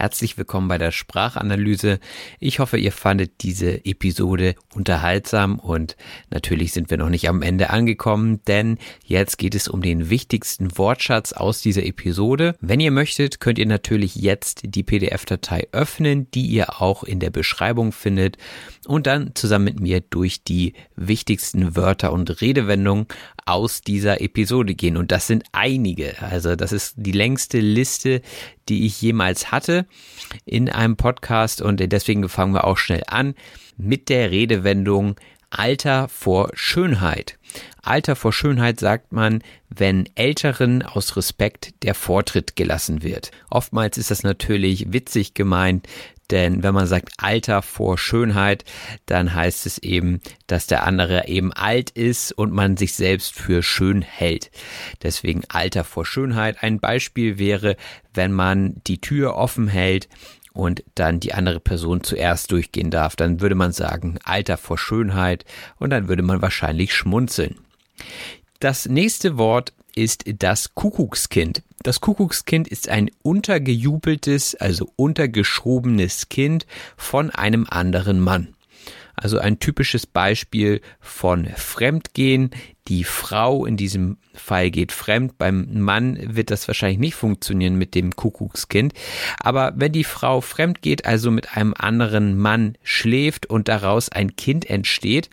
Herzlich willkommen bei der Sprachanalyse. Ich hoffe, ihr fandet diese Episode unterhaltsam und natürlich sind wir noch nicht am Ende angekommen, denn jetzt geht es um den wichtigsten Wortschatz aus dieser Episode. Wenn ihr möchtet, könnt ihr natürlich jetzt die PDF-Datei öffnen, die ihr auch in der Beschreibung findet und dann zusammen mit mir durch die wichtigsten Wörter und Redewendungen aus dieser Episode gehen. Und das sind einige. Also das ist die längste Liste, die ich jemals hatte in einem Podcast. Und deswegen fangen wir auch schnell an mit der Redewendung Alter vor Schönheit. Alter vor Schönheit sagt man, wenn Älteren aus Respekt der Vortritt gelassen wird. Oftmals ist das natürlich witzig gemeint, denn wenn man sagt Alter vor Schönheit, dann heißt es eben, dass der andere eben alt ist und man sich selbst für schön hält. Deswegen Alter vor Schönheit. Ein Beispiel wäre, wenn man die Tür offen hält und dann die andere Person zuerst durchgehen darf, dann würde man sagen Alter vor Schönheit und dann würde man wahrscheinlich schmunzeln. Das nächste Wort ist das Kuckuckskind. Das Kuckuckskind ist ein untergejubeltes, also untergeschobenes Kind von einem anderen Mann. Also ein typisches Beispiel von Fremdgehen. Die Frau in diesem Fall geht fremd. Beim Mann wird das wahrscheinlich nicht funktionieren mit dem Kuckuckskind. Aber wenn die Frau fremd geht, also mit einem anderen Mann schläft und daraus ein Kind entsteht,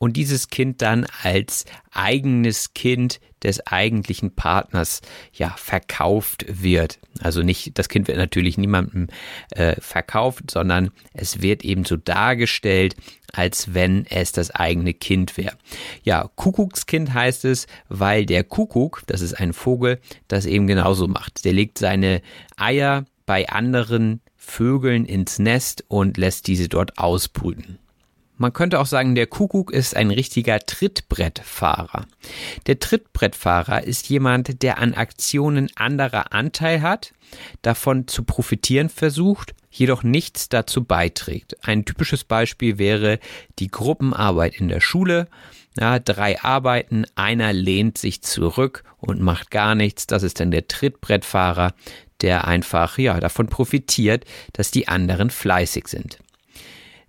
und dieses Kind dann als eigenes Kind des eigentlichen Partners ja verkauft wird. Also nicht, das Kind wird natürlich niemandem äh, verkauft, sondern es wird eben so dargestellt, als wenn es das eigene Kind wäre. Ja, Kuckuckskind heißt es, weil der Kuckuck, das ist ein Vogel, das eben genauso macht. Der legt seine Eier bei anderen Vögeln ins Nest und lässt diese dort ausbrüten. Man könnte auch sagen, der Kuckuck ist ein richtiger Trittbrettfahrer. Der Trittbrettfahrer ist jemand, der an Aktionen anderer Anteil hat, davon zu profitieren versucht, jedoch nichts dazu beiträgt. Ein typisches Beispiel wäre die Gruppenarbeit in der Schule. Ja, drei Arbeiten, einer lehnt sich zurück und macht gar nichts. Das ist dann der Trittbrettfahrer, der einfach ja davon profitiert, dass die anderen fleißig sind.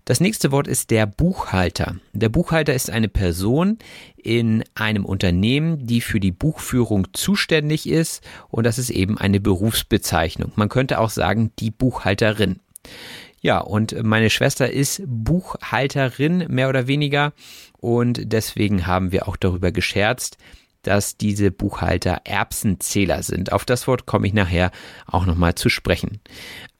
Das nächste Wort ist der Buchhalter. Der Buchhalter ist eine Person in einem Unternehmen, die für die Buchführung zuständig ist und das ist eben eine Berufsbezeichnung. Man könnte auch sagen die Buchhalterin. Ja, und meine Schwester ist Buchhalterin mehr oder weniger und deswegen haben wir auch darüber gescherzt, dass diese Buchhalter Erbsenzähler sind. Auf das Wort komme ich nachher auch nochmal zu sprechen.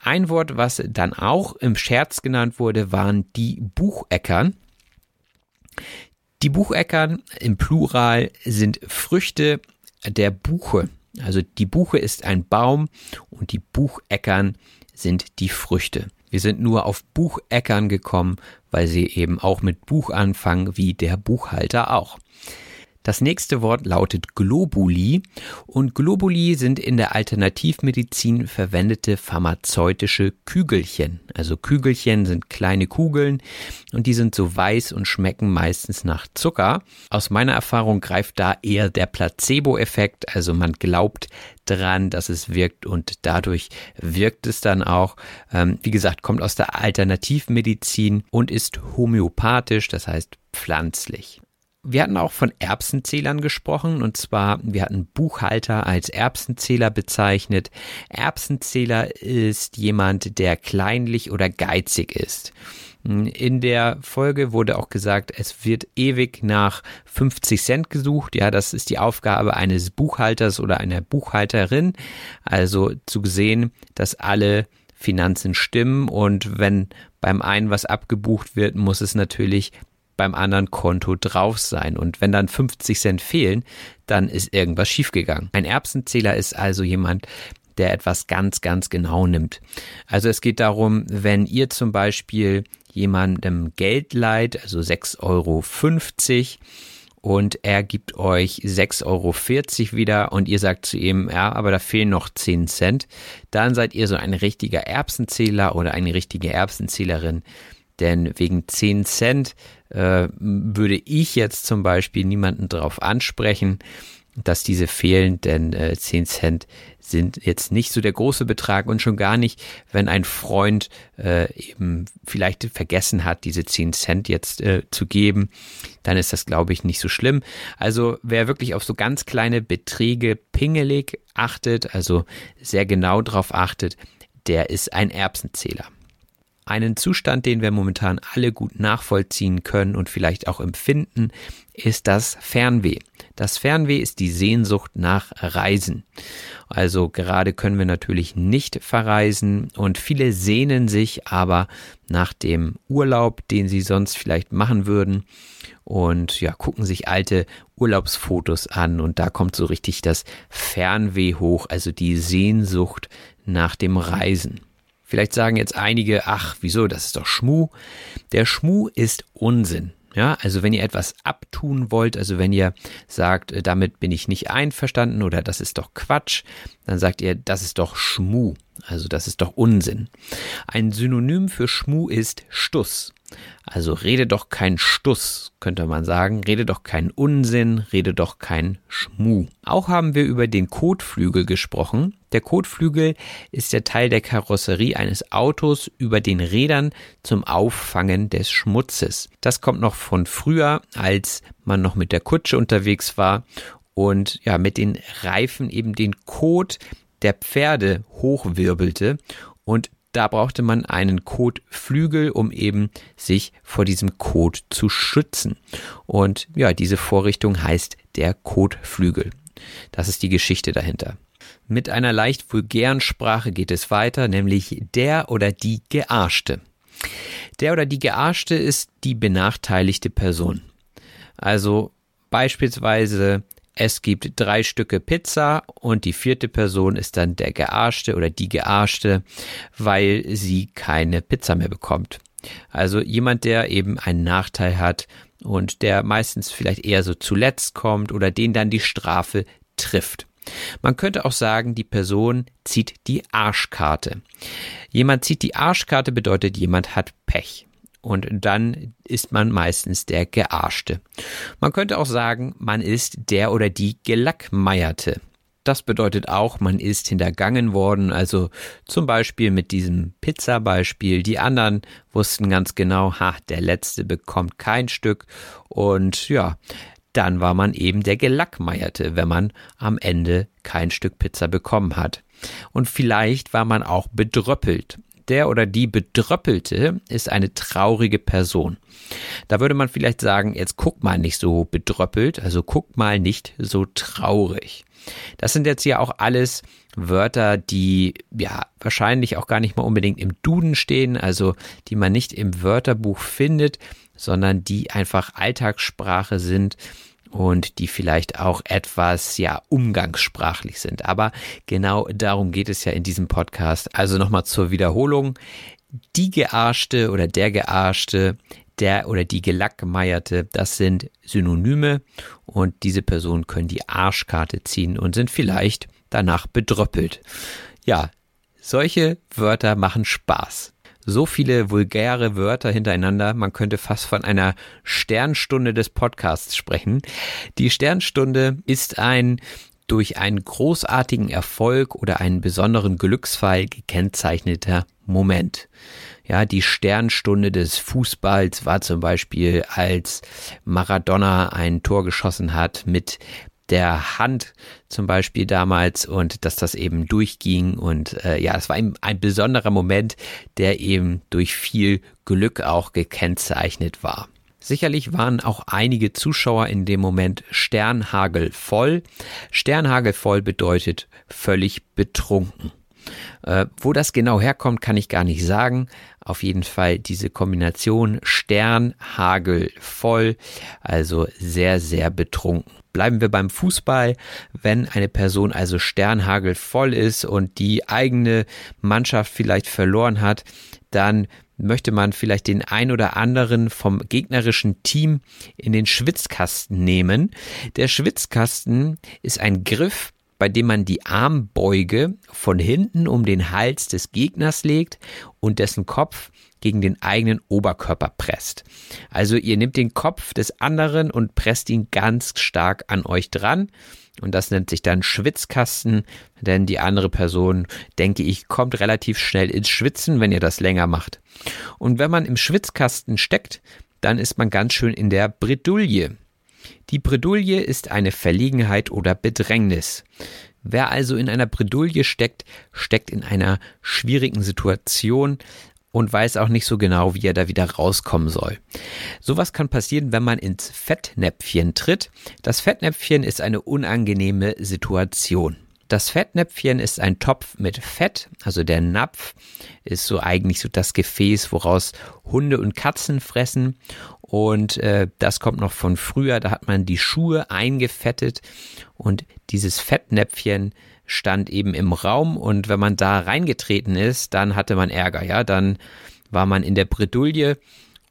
Ein Wort, was dann auch im Scherz genannt wurde, waren die Bucheckern. Die Bucheckern im Plural sind Früchte der Buche. Also die Buche ist ein Baum und die Bucheckern sind die Früchte. Wir sind nur auf Bucheckern gekommen, weil sie eben auch mit Buch anfangen, wie der Buchhalter auch. Das nächste Wort lautet Globuli und Globuli sind in der Alternativmedizin verwendete pharmazeutische Kügelchen. Also Kügelchen sind kleine Kugeln und die sind so weiß und schmecken meistens nach Zucker. Aus meiner Erfahrung greift da eher der Placebo-Effekt, also man glaubt dran, dass es wirkt und dadurch wirkt es dann auch. Ähm, wie gesagt, kommt aus der Alternativmedizin und ist homöopathisch, das heißt pflanzlich. Wir hatten auch von Erbsenzählern gesprochen und zwar, wir hatten Buchhalter als Erbsenzähler bezeichnet. Erbsenzähler ist jemand, der kleinlich oder geizig ist. In der Folge wurde auch gesagt, es wird ewig nach 50 Cent gesucht. Ja, das ist die Aufgabe eines Buchhalters oder einer Buchhalterin. Also zu sehen, dass alle Finanzen stimmen und wenn beim einen was abgebucht wird, muss es natürlich beim anderen Konto drauf sein. Und wenn dann 50 Cent fehlen, dann ist irgendwas schiefgegangen. Ein Erbsenzähler ist also jemand, der etwas ganz, ganz genau nimmt. Also es geht darum, wenn ihr zum Beispiel jemandem Geld leiht, also 6,50 Euro, und er gibt euch 6,40 Euro wieder und ihr sagt zu ihm, ja, aber da fehlen noch 10 Cent, dann seid ihr so ein richtiger Erbsenzähler oder eine richtige Erbsenzählerin, denn wegen 10 Cent äh, würde ich jetzt zum Beispiel niemanden darauf ansprechen, dass diese fehlen, denn äh, 10 Cent sind jetzt nicht so der große Betrag und schon gar nicht, wenn ein Freund äh, eben vielleicht vergessen hat, diese 10 Cent jetzt äh, zu geben, dann ist das, glaube ich, nicht so schlimm. Also wer wirklich auf so ganz kleine Beträge pingelig achtet, also sehr genau drauf achtet, der ist ein Erbsenzähler. Einen Zustand, den wir momentan alle gut nachvollziehen können und vielleicht auch empfinden, ist das Fernweh. Das Fernweh ist die Sehnsucht nach Reisen. Also gerade können wir natürlich nicht verreisen und viele sehnen sich aber nach dem Urlaub, den sie sonst vielleicht machen würden und ja, gucken sich alte Urlaubsfotos an und da kommt so richtig das Fernweh hoch, also die Sehnsucht nach dem Reisen. Vielleicht sagen jetzt einige, ach, wieso, das ist doch Schmu. Der Schmu ist Unsinn. Ja, also wenn ihr etwas abtun wollt, also wenn ihr sagt, äh, damit bin ich nicht einverstanden oder das ist doch Quatsch, dann sagt ihr, das ist doch Schmu. Also das ist doch Unsinn. Ein Synonym für Schmu ist Stuss. Also rede doch kein Stuss, könnte man sagen. Rede doch kein Unsinn, rede doch kein Schmu. Auch haben wir über den Kotflügel gesprochen. Der Kotflügel ist der Teil der Karosserie eines Autos über den Rädern zum Auffangen des Schmutzes. Das kommt noch von früher, als man noch mit der Kutsche unterwegs war und ja, mit den Reifen eben den Kot der Pferde hochwirbelte und da brauchte man einen Kotflügel, um eben sich vor diesem Kot zu schützen. Und ja, diese Vorrichtung heißt der Kotflügel. Das ist die Geschichte dahinter. Mit einer leicht vulgären Sprache geht es weiter, nämlich der oder die Gearschte. Der oder die Gearschte ist die benachteiligte Person. Also beispielsweise es gibt drei Stücke Pizza und die vierte Person ist dann der Gearschte oder die Gearschte, weil sie keine Pizza mehr bekommt. Also jemand, der eben einen Nachteil hat und der meistens vielleicht eher so zuletzt kommt oder den dann die Strafe trifft. Man könnte auch sagen, die Person zieht die Arschkarte. Jemand zieht die Arschkarte bedeutet, jemand hat Pech und dann ist man meistens der Gearschte. Man könnte auch sagen, man ist der oder die Gelackmeierte. Das bedeutet auch, man ist hintergangen worden, also zum Beispiel mit diesem Pizza-Beispiel. Die anderen wussten ganz genau, ha, der Letzte bekommt kein Stück und ja, dann war man eben der Gelackmeierte, wenn man am Ende kein Stück Pizza bekommen hat. Und vielleicht war man auch bedröppelt. Der oder die Bedröppelte ist eine traurige Person. Da würde man vielleicht sagen, jetzt guck mal nicht so bedröppelt, also guck mal nicht so traurig. Das sind jetzt ja auch alles Wörter, die ja wahrscheinlich auch gar nicht mal unbedingt im Duden stehen, also die man nicht im Wörterbuch findet, sondern die einfach Alltagssprache sind und die vielleicht auch etwas ja umgangssprachlich sind. Aber genau darum geht es ja in diesem Podcast. Also nochmal zur Wiederholung. Die Gearschte oder der Gearschte, der oder die Gelackmeierte, das sind Synonyme und diese Personen können die Arschkarte ziehen und sind vielleicht danach bedröppelt. Ja, solche Wörter machen Spaß. So viele vulgäre Wörter hintereinander, man könnte fast von einer Sternstunde des Podcasts sprechen. Die Sternstunde ist ein durch einen großartigen Erfolg oder einen besonderen Glücksfall gekennzeichneter Moment. Ja, die Sternstunde des Fußballs war zum Beispiel, als Maradona ein Tor geschossen hat mit der Hand zum Beispiel damals und dass das eben durchging und äh, ja, es war ein, ein besonderer Moment, der eben durch viel Glück auch gekennzeichnet war. Sicherlich waren auch einige Zuschauer in dem Moment Sternhagel voll. Sternhagel voll bedeutet völlig betrunken. Äh, wo das genau herkommt, kann ich gar nicht sagen. Auf jeden Fall diese Kombination Stern, Hagel, voll, also sehr, sehr betrunken. Bleiben wir beim Fußball. Wenn eine Person also Sternhagel voll ist und die eigene Mannschaft vielleicht verloren hat, dann möchte man vielleicht den ein oder anderen vom gegnerischen Team in den Schwitzkasten nehmen. Der Schwitzkasten ist ein Griff, bei dem man die Armbeuge von hinten um den Hals des Gegners legt und dessen Kopf gegen den eigenen Oberkörper presst. Also ihr nehmt den Kopf des anderen und presst ihn ganz stark an euch dran. Und das nennt sich dann Schwitzkasten, denn die andere Person, denke ich, kommt relativ schnell ins Schwitzen, wenn ihr das länger macht. Und wenn man im Schwitzkasten steckt, dann ist man ganz schön in der Bredouille. Die Bredouille ist eine Verlegenheit oder Bedrängnis. Wer also in einer Bredouille steckt, steckt in einer schwierigen Situation, und weiß auch nicht so genau, wie er da wieder rauskommen soll. Sowas kann passieren, wenn man ins Fettnäpfchen tritt. Das Fettnäpfchen ist eine unangenehme Situation. Das Fettnäpfchen ist ein Topf mit Fett, also der Napf ist so eigentlich so das Gefäß, woraus Hunde und Katzen fressen. Und äh, das kommt noch von früher, da hat man die Schuhe eingefettet und dieses Fettnäpfchen stand eben im Raum und wenn man da reingetreten ist, dann hatte man Ärger, ja, dann war man in der Bredouille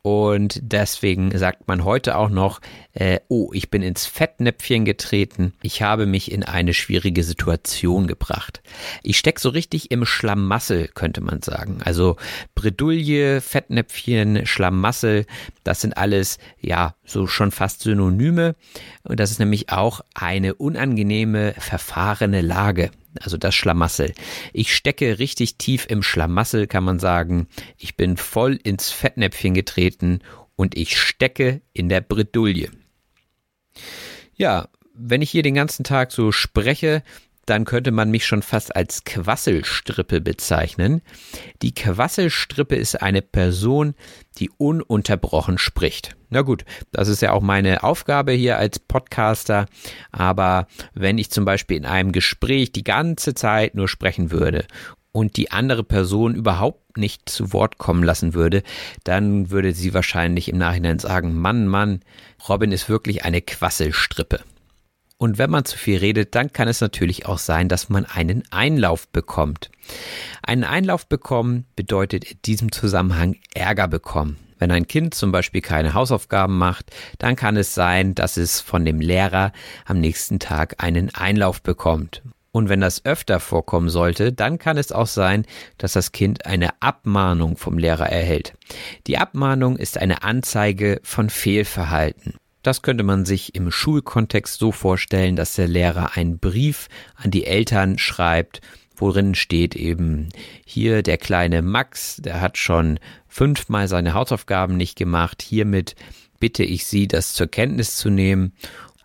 und deswegen sagt man heute auch noch, äh, oh, ich bin ins Fettnäpfchen getreten, ich habe mich in eine schwierige Situation gebracht. Ich steck so richtig im Schlamassel, könnte man sagen. Also Bredouille, Fettnäpfchen, Schlamassel, das sind alles, ja, so schon fast Synonyme. Und das ist nämlich auch eine unangenehme, verfahrene Lage also das Schlamassel. Ich stecke richtig tief im Schlamassel, kann man sagen. Ich bin voll ins Fettnäpfchen getreten und ich stecke in der Bredouille. Ja, wenn ich hier den ganzen Tag so spreche, dann könnte man mich schon fast als Quasselstrippe bezeichnen. Die Quasselstrippe ist eine Person, die ununterbrochen spricht. Na gut, das ist ja auch meine Aufgabe hier als Podcaster, aber wenn ich zum Beispiel in einem Gespräch die ganze Zeit nur sprechen würde und die andere Person überhaupt nicht zu Wort kommen lassen würde, dann würde sie wahrscheinlich im Nachhinein sagen, Mann, Mann, Robin ist wirklich eine Quasselstrippe. Und wenn man zu viel redet, dann kann es natürlich auch sein, dass man einen Einlauf bekommt. Einen Einlauf bekommen bedeutet in diesem Zusammenhang Ärger bekommen. Wenn ein Kind zum Beispiel keine Hausaufgaben macht, dann kann es sein, dass es von dem Lehrer am nächsten Tag einen Einlauf bekommt. Und wenn das öfter vorkommen sollte, dann kann es auch sein, dass das Kind eine Abmahnung vom Lehrer erhält. Die Abmahnung ist eine Anzeige von Fehlverhalten. Das könnte man sich im Schulkontext so vorstellen, dass der Lehrer einen Brief an die Eltern schreibt, worin steht eben hier der kleine Max, der hat schon fünfmal seine Hausaufgaben nicht gemacht. Hiermit bitte ich Sie, das zur Kenntnis zu nehmen.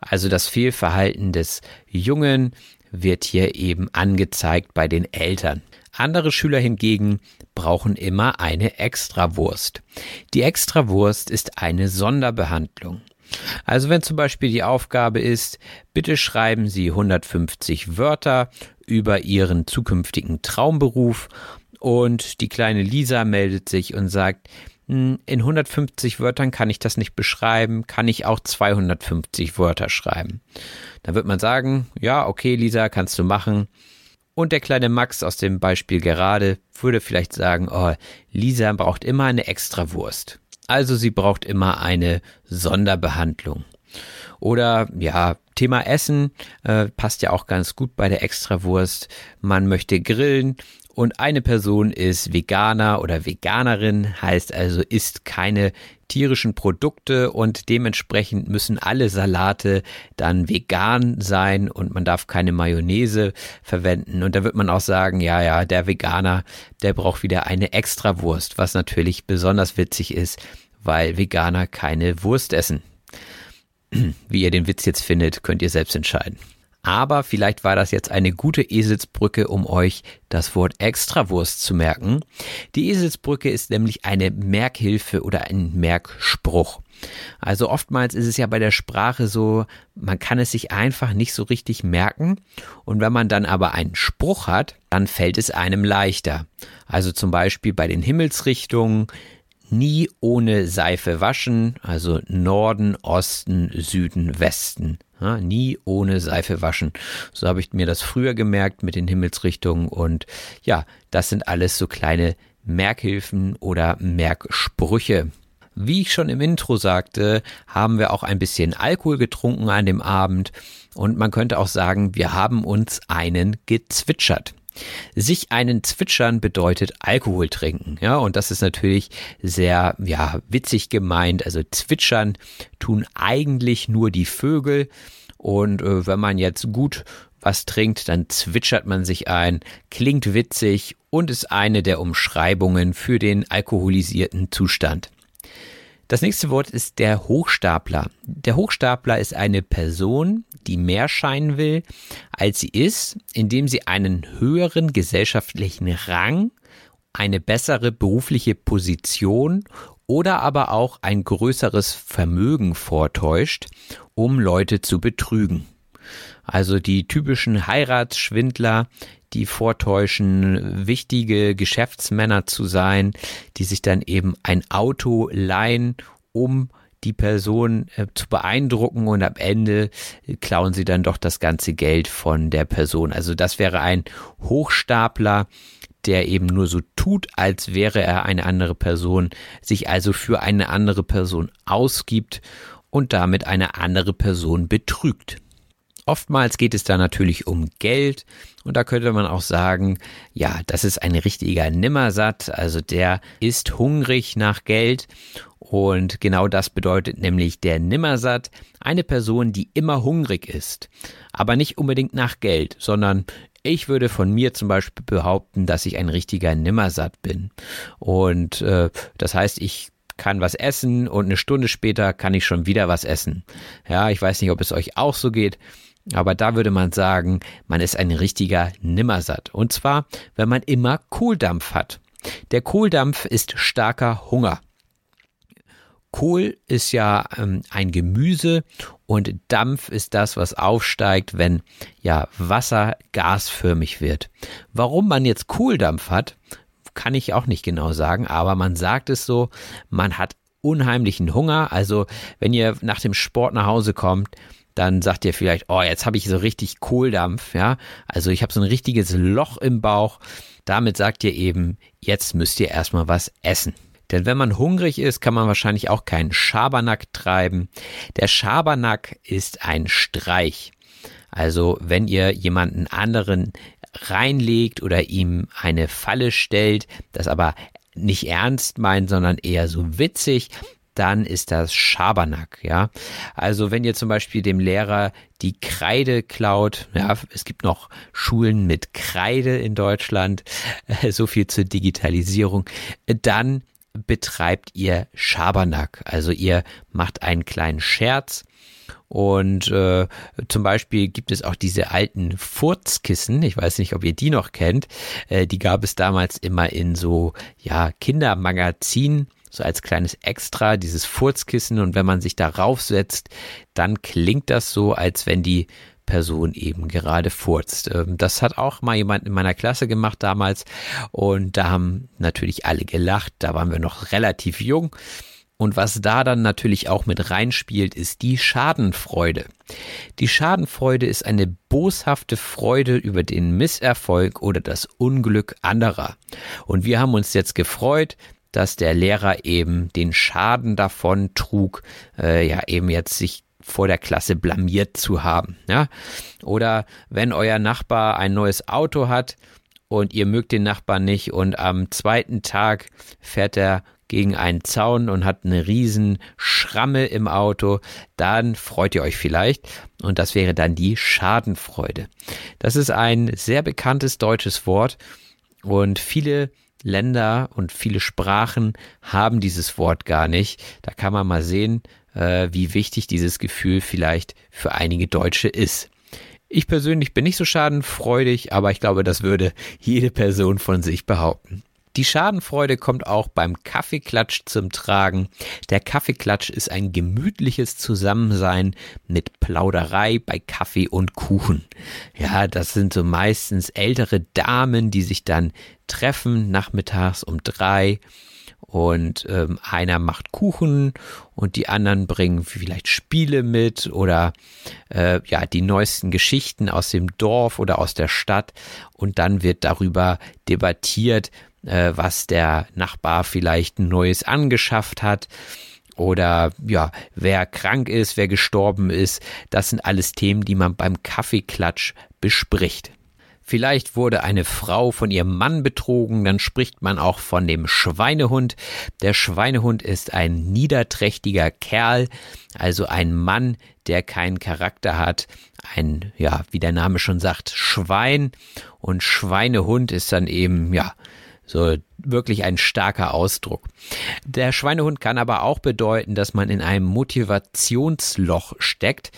Also das Fehlverhalten des Jungen wird hier eben angezeigt bei den Eltern. Andere Schüler hingegen brauchen immer eine Extrawurst. Die Extrawurst ist eine Sonderbehandlung. Also wenn zum Beispiel die Aufgabe ist, bitte schreiben Sie 150 Wörter über Ihren zukünftigen Traumberuf und die kleine Lisa meldet sich und sagt, hm, in 150 Wörtern kann ich das nicht beschreiben, kann ich auch 250 Wörter schreiben. Dann wird man sagen, ja, okay, Lisa, kannst du machen. Und der kleine Max aus dem Beispiel gerade würde vielleicht sagen, oh, Lisa braucht immer eine Extrawurst. Also sie braucht immer eine Sonderbehandlung. Oder ja, Thema Essen äh, passt ja auch ganz gut bei der Extrawurst. Man möchte grillen und eine Person ist Veganer oder Veganerin, heißt also isst keine tierischen Produkte und dementsprechend müssen alle Salate dann vegan sein und man darf keine Mayonnaise verwenden. Und da wird man auch sagen, ja, ja, der Veganer, der braucht wieder eine Extrawurst, was natürlich besonders witzig ist, weil Veganer keine Wurst essen. Wie ihr den Witz jetzt findet, könnt ihr selbst entscheiden. Aber vielleicht war das jetzt eine gute Eselsbrücke, um euch das Wort Extrawurst zu merken. Die Eselsbrücke ist nämlich eine Merkhilfe oder ein Merkspruch. Also oftmals ist es ja bei der Sprache so, man kann es sich einfach nicht so richtig merken. Und wenn man dann aber einen Spruch hat, dann fällt es einem leichter. Also zum Beispiel bei den Himmelsrichtungen, nie ohne Seife waschen, also Norden, Osten, Süden, Westen. Ja, nie ohne Seife waschen. So habe ich mir das früher gemerkt mit den Himmelsrichtungen und ja, das sind alles so kleine Merkhilfen oder Merksprüche. Wie ich schon im Intro sagte, haben wir auch ein bisschen Alkohol getrunken an dem Abend und man könnte auch sagen, wir haben uns einen gezwitschert. Sich einen zwitschern bedeutet Alkohol trinken, ja, und das ist natürlich sehr, ja, witzig gemeint. Also zwitschern tun eigentlich nur die Vögel und äh, wenn man jetzt gut was trinkt, dann zwitschert man sich ein, klingt witzig und ist eine der Umschreibungen für den alkoholisierten Zustand. Das nächste Wort ist der Hochstapler. Der Hochstapler ist eine Person, die mehr scheinen will, als sie ist, indem sie einen höheren gesellschaftlichen Rang, eine bessere berufliche Position oder aber auch ein größeres Vermögen vortäuscht, um Leute zu betrügen. Also die typischen Heiratsschwindler, die vortäuschen, wichtige Geschäftsmänner zu sein, die sich dann eben ein Auto leihen, um die Person äh, zu beeindrucken und am Ende klauen sie dann doch das ganze Geld von der Person. Also das wäre ein Hochstapler, der eben nur so tut, als wäre er eine andere Person, sich also für eine andere Person ausgibt und damit eine andere Person betrügt. Oftmals geht es da natürlich um Geld und da könnte man auch sagen, ja, das ist ein richtiger Nimmersatt, also der ist hungrig nach Geld und genau das bedeutet nämlich der Nimmersatt, eine Person, die immer hungrig ist, aber nicht unbedingt nach Geld, sondern ich würde von mir zum Beispiel behaupten, dass ich ein richtiger Nimmersatt bin. Und äh, das heißt, ich kann was essen und eine Stunde später kann ich schon wieder was essen. Ja, ich weiß nicht, ob es euch auch so geht. Aber da würde man sagen, man ist ein richtiger Nimmersatt. Und zwar, wenn man immer Kohldampf hat. Der Kohldampf ist starker Hunger. Kohl ist ja ähm, ein Gemüse und Dampf ist das, was aufsteigt, wenn ja Wasser gasförmig wird. Warum man jetzt Kohldampf hat, kann ich auch nicht genau sagen, aber man sagt es so, man hat unheimlichen Hunger. Also wenn ihr nach dem Sport nach Hause kommt, dann sagt ihr vielleicht, oh, jetzt habe ich so richtig Kohldampf, ja. Also ich habe so ein richtiges Loch im Bauch. Damit sagt ihr eben, jetzt müsst ihr erstmal was essen. Denn wenn man hungrig ist, kann man wahrscheinlich auch keinen Schabernack treiben. Der Schabernack ist ein Streich. Also wenn ihr jemanden anderen reinlegt oder ihm eine Falle stellt, das aber nicht ernst meint, sondern eher so witzig, dann ist das Schabernack, ja. Also wenn ihr zum Beispiel dem Lehrer die Kreide klaut, ja, es gibt noch Schulen mit Kreide in Deutschland, so viel zur Digitalisierung, dann betreibt ihr Schabernack. Also ihr macht einen kleinen Scherz und äh, zum Beispiel gibt es auch diese alten Furzkissen. Ich weiß nicht, ob ihr die noch kennt. Äh, die gab es damals immer in so ja Kindermagazinen so als kleines Extra, dieses Furzkissen. Und wenn man sich darauf setzt, dann klingt das so, als wenn die Person eben gerade furzt. Ähm, das hat auch mal jemand in meiner Klasse gemacht damals und da haben natürlich alle gelacht. Da waren wir noch relativ jung. Und was da dann natürlich auch mit reinspielt, ist die Schadenfreude. Die Schadenfreude ist eine boshafte Freude über den Misserfolg oder das Unglück anderer. Und wir haben uns jetzt gefreut, dass der Lehrer eben den Schaden davon trug, äh, ja eben jetzt sich vor der Klasse blamiert zu haben. Ja? Oder wenn euer Nachbar ein neues Auto hat und ihr mögt den Nachbarn nicht und am zweiten Tag fährt er gegen einen Zaun und hat eine riesen Schramme im Auto, dann freut ihr euch vielleicht und das wäre dann die Schadenfreude. Das ist ein sehr bekanntes deutsches Wort und viele Länder und viele Sprachen haben dieses Wort gar nicht. Da kann man mal sehen, äh, wie wichtig dieses Gefühl vielleicht für einige Deutsche ist. Ich persönlich bin nicht so schadenfreudig, aber ich glaube, das würde jede Person von sich behaupten. Die Schadenfreude kommt auch beim Kaffeeklatsch zum Tragen. Der Kaffeeklatsch ist ein gemütliches Zusammensein mit Plauderei bei Kaffee und Kuchen. Ja, das sind so meistens ältere Damen, die sich dann treffen nachmittags um drei und ähm, einer macht Kuchen und die anderen bringen vielleicht Spiele mit oder äh, ja die neuesten Geschichten aus dem Dorf oder aus der Stadt und dann wird darüber debattiert, äh, was der Nachbar vielleicht Neues angeschafft hat oder ja, wer krank ist, wer gestorben ist. Das sind alles Themen, die man beim Kaffeeklatsch bespricht. Vielleicht wurde eine Frau von ihrem Mann betrogen, dann spricht man auch von dem Schweinehund. Der Schweinehund ist ein niederträchtiger Kerl, also ein Mann, der keinen Charakter hat. Ein, ja, wie der Name schon sagt, Schwein. Und Schweinehund ist dann eben, ja, so wirklich ein starker Ausdruck. Der Schweinehund kann aber auch bedeuten, dass man in einem Motivationsloch steckt.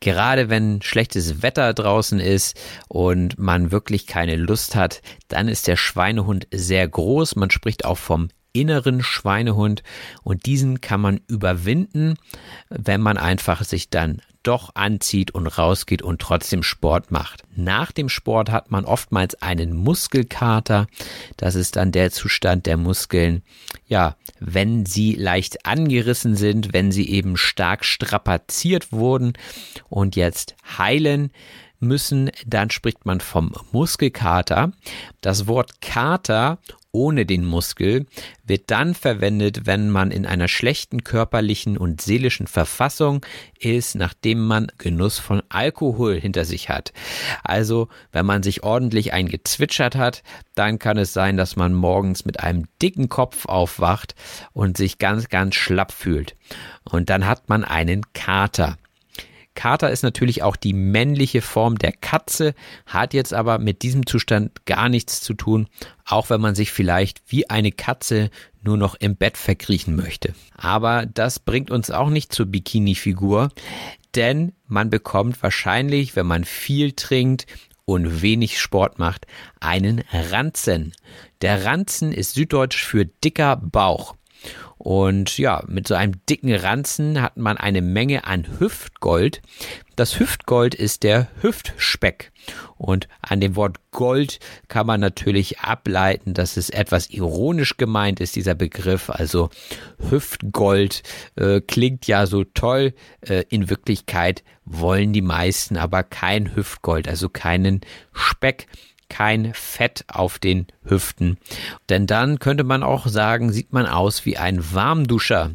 Gerade wenn schlechtes Wetter draußen ist und man wirklich keine Lust hat, dann ist der Schweinehund sehr groß. Man spricht auch vom inneren Schweinehund und diesen kann man überwinden, wenn man einfach sich dann doch anzieht und rausgeht und trotzdem Sport macht. Nach dem Sport hat man oftmals einen Muskelkater. Das ist dann der Zustand der Muskeln, ja, wenn sie leicht angerissen sind, wenn sie eben stark strapaziert wurden und jetzt heilen müssen, dann spricht man vom Muskelkater. Das Wort Kater ohne den Muskel wird dann verwendet, wenn man in einer schlechten körperlichen und seelischen Verfassung ist, nachdem man Genuss von Alkohol hinter sich hat. Also, wenn man sich ordentlich eingezwitschert hat, dann kann es sein, dass man morgens mit einem dicken Kopf aufwacht und sich ganz, ganz schlapp fühlt. Und dann hat man einen Kater. Kater ist natürlich auch die männliche Form der Katze, hat jetzt aber mit diesem Zustand gar nichts zu tun, auch wenn man sich vielleicht wie eine Katze nur noch im Bett verkriechen möchte. Aber das bringt uns auch nicht zur Bikini-Figur, denn man bekommt wahrscheinlich, wenn man viel trinkt und wenig Sport macht, einen Ranzen. Der Ranzen ist süddeutsch für dicker Bauch. Und ja, mit so einem dicken Ranzen hat man eine Menge an Hüftgold. Das Hüftgold ist der Hüftspeck. Und an dem Wort Gold kann man natürlich ableiten, dass es etwas ironisch gemeint ist, dieser Begriff. Also Hüftgold äh, klingt ja so toll. Äh, in Wirklichkeit wollen die meisten aber kein Hüftgold, also keinen Speck kein Fett auf den Hüften. Denn dann könnte man auch sagen, sieht man aus wie ein Warmduscher.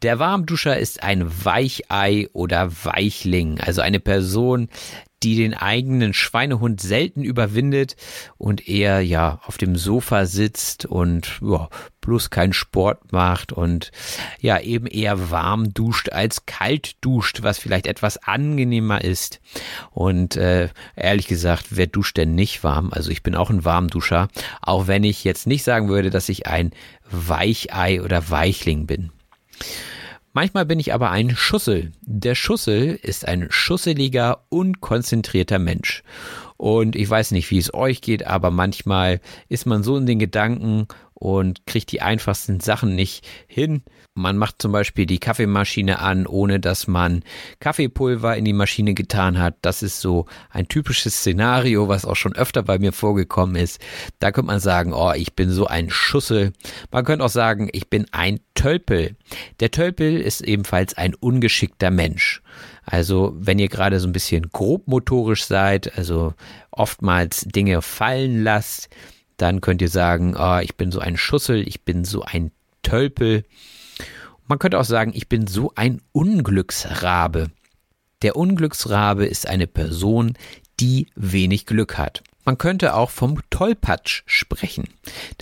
Der Warmduscher ist ein Weichei oder Weichling, also eine Person, die den eigenen Schweinehund selten überwindet und eher ja auf dem Sofa sitzt und ja, bloß keinen Sport macht und ja eben eher warm duscht als kalt duscht, was vielleicht etwas angenehmer ist. Und äh, ehrlich gesagt, wer duscht denn nicht warm? Also ich bin auch ein Warmduscher, auch wenn ich jetzt nicht sagen würde, dass ich ein Weichei oder Weichling bin. Manchmal bin ich aber ein Schussel. Der Schussel ist ein schusseliger, unkonzentrierter Mensch. Und ich weiß nicht, wie es euch geht, aber manchmal ist man so in den Gedanken und kriegt die einfachsten Sachen nicht hin. Man macht zum Beispiel die Kaffeemaschine an, ohne dass man Kaffeepulver in die Maschine getan hat. Das ist so ein typisches Szenario, was auch schon öfter bei mir vorgekommen ist. Da könnte man sagen, oh, ich bin so ein Schussel. Man könnte auch sagen, ich bin ein Tölpel. Der Tölpel ist ebenfalls ein ungeschickter Mensch. Also wenn ihr gerade so ein bisschen grobmotorisch seid, also oftmals Dinge fallen lasst, dann könnt ihr sagen, oh, ich bin so ein Schussel, ich bin so ein Tölpel. Man könnte auch sagen, ich bin so ein Unglücksrabe. Der Unglücksrabe ist eine Person, die wenig Glück hat. Man könnte auch vom Tollpatsch sprechen.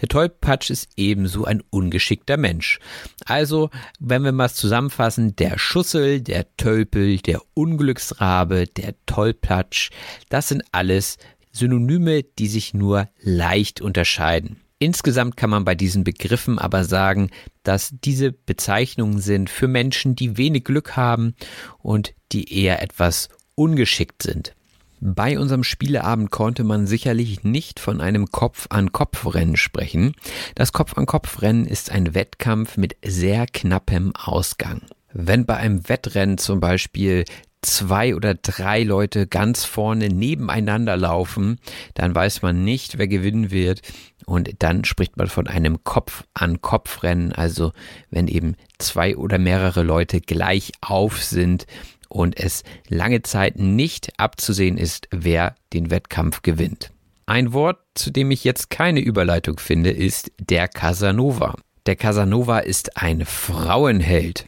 Der Tollpatsch ist ebenso ein ungeschickter Mensch. Also, wenn wir mal zusammenfassen, der Schussel, der Tölpel, der Unglücksrabe, der Tollpatsch, das sind alles Synonyme, die sich nur leicht unterscheiden. Insgesamt kann man bei diesen Begriffen aber sagen, dass diese Bezeichnungen sind für Menschen, die wenig Glück haben und die eher etwas ungeschickt sind. Bei unserem Spieleabend konnte man sicherlich nicht von einem Kopf-an-Kopf-Rennen sprechen. Das Kopf-an-Kopf-Rennen ist ein Wettkampf mit sehr knappem Ausgang. Wenn bei einem Wettrennen zum Beispiel zwei oder drei Leute ganz vorne nebeneinander laufen, dann weiß man nicht, wer gewinnen wird. Und dann spricht man von einem Kopf-an-Kopf-Rennen, also wenn eben zwei oder mehrere Leute gleich auf sind und es lange Zeit nicht abzusehen ist, wer den Wettkampf gewinnt. Ein Wort, zu dem ich jetzt keine Überleitung finde, ist der Casanova. Der Casanova ist ein Frauenheld.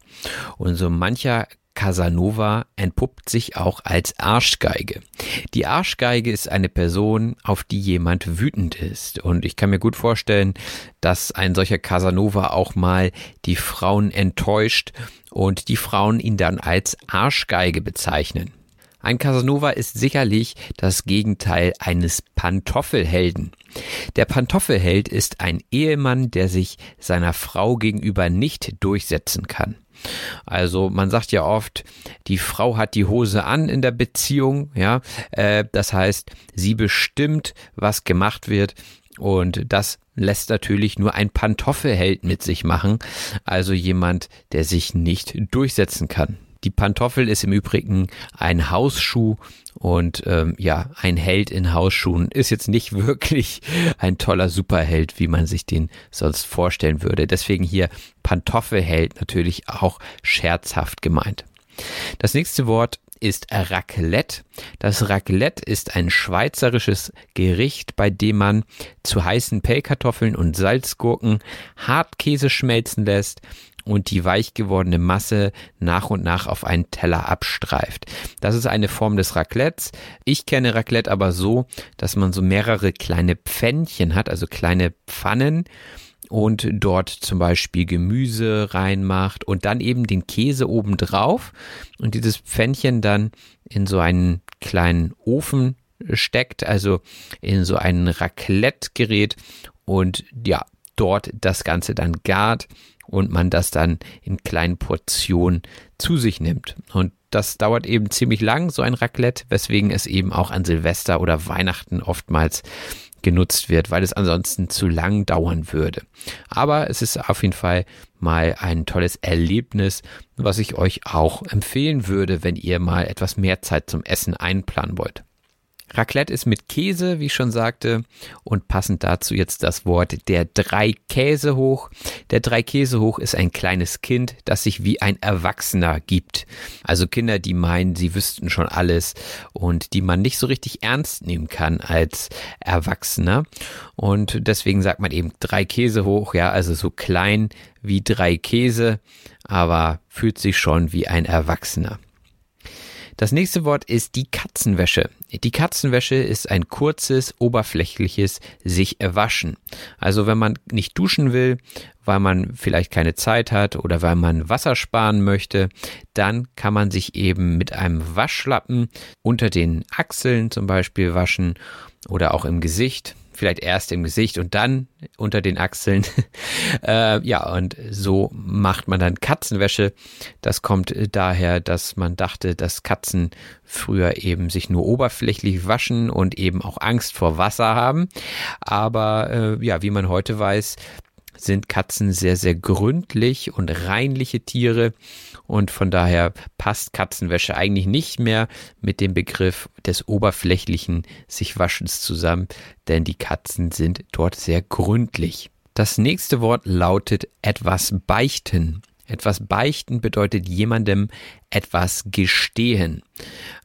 Und so mancher Casanova entpuppt sich auch als Arschgeige. Die Arschgeige ist eine Person, auf die jemand wütend ist. Und ich kann mir gut vorstellen, dass ein solcher Casanova auch mal die Frauen enttäuscht und die Frauen ihn dann als Arschgeige bezeichnen. Ein Casanova ist sicherlich das Gegenteil eines Pantoffelhelden. Der Pantoffelheld ist ein Ehemann, der sich seiner Frau gegenüber nicht durchsetzen kann. Also man sagt ja oft, die Frau hat die Hose an in der Beziehung, ja. Äh, das heißt, sie bestimmt, was gemacht wird. Und das lässt natürlich nur ein Pantoffelheld mit sich machen, also jemand, der sich nicht durchsetzen kann. Die Pantoffel ist im Übrigen ein Hausschuh und ähm, ja, ein Held in Hausschuhen ist jetzt nicht wirklich ein toller Superheld, wie man sich den sonst vorstellen würde. Deswegen hier Pantoffelheld natürlich auch scherzhaft gemeint. Das nächste Wort ist Raclette. Das Raclette ist ein schweizerisches Gericht, bei dem man zu heißen Pellkartoffeln und Salzgurken Hartkäse schmelzen lässt und die weich gewordene Masse nach und nach auf einen Teller abstreift. Das ist eine Form des Raclettes. Ich kenne Raclette aber so, dass man so mehrere kleine Pfännchen hat, also kleine Pfannen und dort zum Beispiel Gemüse reinmacht und dann eben den Käse oben drauf und dieses Pfännchen dann in so einen kleinen Ofen steckt, also in so ein Raclette-Gerät und ja, dort das Ganze dann gart und man das dann in kleinen Portionen zu sich nimmt. Und das dauert eben ziemlich lang, so ein Raclette, weswegen es eben auch an Silvester oder Weihnachten oftmals genutzt wird, weil es ansonsten zu lang dauern würde. Aber es ist auf jeden Fall mal ein tolles Erlebnis, was ich euch auch empfehlen würde, wenn ihr mal etwas mehr Zeit zum Essen einplanen wollt. Raclette ist mit Käse, wie ich schon sagte, und passend dazu jetzt das Wort der drei Käse hoch. Der drei Käse hoch ist ein kleines Kind, das sich wie ein Erwachsener gibt. Also Kinder, die meinen, sie wüssten schon alles und die man nicht so richtig ernst nehmen kann als Erwachsener. Und deswegen sagt man eben drei Käse hoch, ja, also so klein wie drei Käse. aber fühlt sich schon wie ein Erwachsener. Das nächste Wort ist die Katzenwäsche. Die Katzenwäsche ist ein kurzes, oberflächliches sich waschen. Also wenn man nicht duschen will, weil man vielleicht keine Zeit hat oder weil man Wasser sparen möchte, dann kann man sich eben mit einem Waschlappen unter den Achseln zum Beispiel waschen oder auch im Gesicht vielleicht erst im Gesicht und dann unter den Achseln. äh, ja, und so macht man dann Katzenwäsche. Das kommt daher, dass man dachte, dass Katzen früher eben sich nur oberflächlich waschen und eben auch Angst vor Wasser haben. Aber äh, ja, wie man heute weiß, sind Katzen sehr, sehr gründlich und reinliche Tiere und von daher passt Katzenwäsche eigentlich nicht mehr mit dem Begriff des oberflächlichen sich Waschens zusammen, denn die Katzen sind dort sehr gründlich. Das nächste Wort lautet etwas beichten. Etwas beichten bedeutet jemandem etwas gestehen.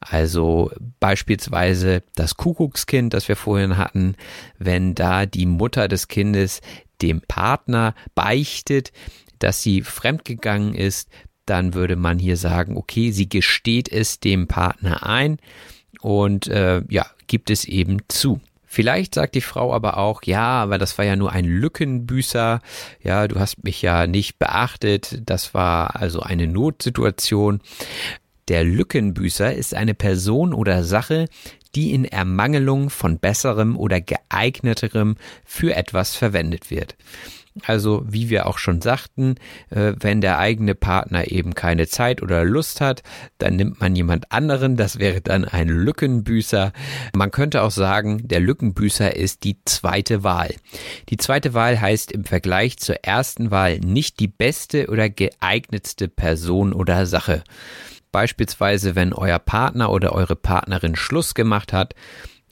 Also beispielsweise das Kuckuckskind, das wir vorhin hatten, wenn da die Mutter des Kindes dem Partner beichtet, dass sie fremdgegangen ist, dann würde man hier sagen, okay, sie gesteht es dem Partner ein und äh, ja, gibt es eben zu. Vielleicht sagt die Frau aber auch, ja, aber das war ja nur ein Lückenbüßer, ja, du hast mich ja nicht beachtet, das war also eine Notsituation. Der Lückenbüßer ist eine Person oder Sache, die in Ermangelung von besserem oder geeigneterem für etwas verwendet wird. Also wie wir auch schon sagten, äh, wenn der eigene Partner eben keine Zeit oder Lust hat, dann nimmt man jemand anderen, das wäre dann ein Lückenbüßer. Man könnte auch sagen, der Lückenbüßer ist die zweite Wahl. Die zweite Wahl heißt im Vergleich zur ersten Wahl nicht die beste oder geeignetste Person oder Sache. Beispielsweise, wenn euer Partner oder eure Partnerin Schluss gemacht hat,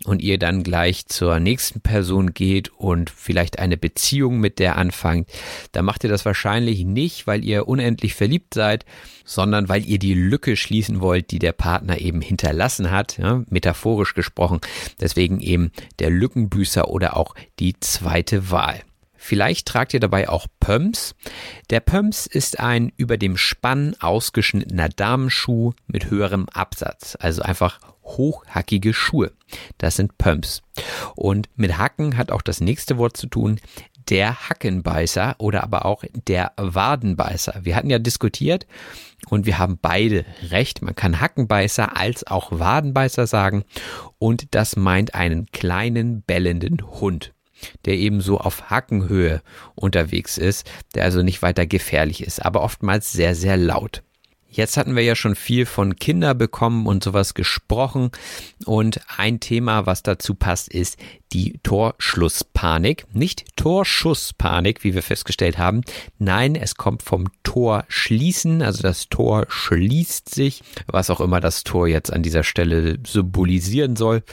und ihr dann gleich zur nächsten Person geht und vielleicht eine Beziehung mit der anfangt, dann macht ihr das wahrscheinlich nicht, weil ihr unendlich verliebt seid, sondern weil ihr die Lücke schließen wollt, die der Partner eben hinterlassen hat, ja, metaphorisch gesprochen. Deswegen eben der Lückenbüßer oder auch die zweite Wahl. Vielleicht tragt ihr dabei auch Pumps. Der Pumps ist ein über dem Spann ausgeschnittener Damenschuh mit höherem Absatz, also einfach hochhackige Schuhe. Das sind Pumps. Und mit Hacken hat auch das nächste Wort zu tun, der Hackenbeißer oder aber auch der Wadenbeißer. Wir hatten ja diskutiert und wir haben beide recht. Man kann Hackenbeißer als auch Wadenbeißer sagen und das meint einen kleinen bellenden Hund der eben so auf Hackenhöhe unterwegs ist, der also nicht weiter gefährlich ist, aber oftmals sehr, sehr laut. Jetzt hatten wir ja schon viel von Kinder bekommen und sowas gesprochen. Und ein Thema, was dazu passt, ist die Torschlusspanik. Nicht Torschusspanik, wie wir festgestellt haben. Nein, es kommt vom Tor schließen. Also das Tor schließt sich, was auch immer das Tor jetzt an dieser Stelle symbolisieren soll.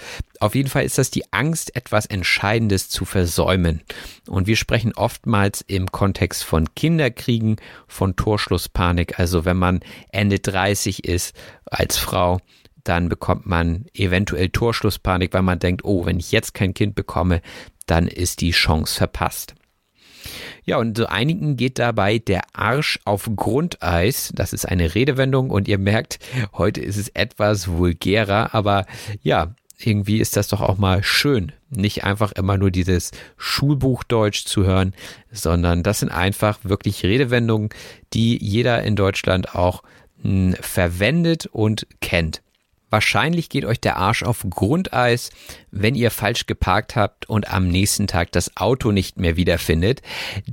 Auf jeden Fall ist das die Angst, etwas Entscheidendes zu versäumen. Und wir sprechen oftmals im Kontext von Kinderkriegen, von Torschlusspanik. Also wenn man Ende 30 ist als Frau, dann bekommt man eventuell Torschlusspanik, weil man denkt, oh, wenn ich jetzt kein Kind bekomme, dann ist die Chance verpasst. Ja, und so einigen geht dabei der Arsch auf Grundeis. Das ist eine Redewendung und ihr merkt, heute ist es etwas vulgärer, aber ja, irgendwie ist das doch auch mal schön, nicht einfach immer nur dieses Schulbuchdeutsch zu hören, sondern das sind einfach wirklich Redewendungen, die jeder in Deutschland auch mh, hm, verwendet und kennt. Wahrscheinlich geht euch der Arsch auf Grundeis, wenn ihr falsch geparkt habt und am nächsten Tag das Auto nicht mehr wiederfindet.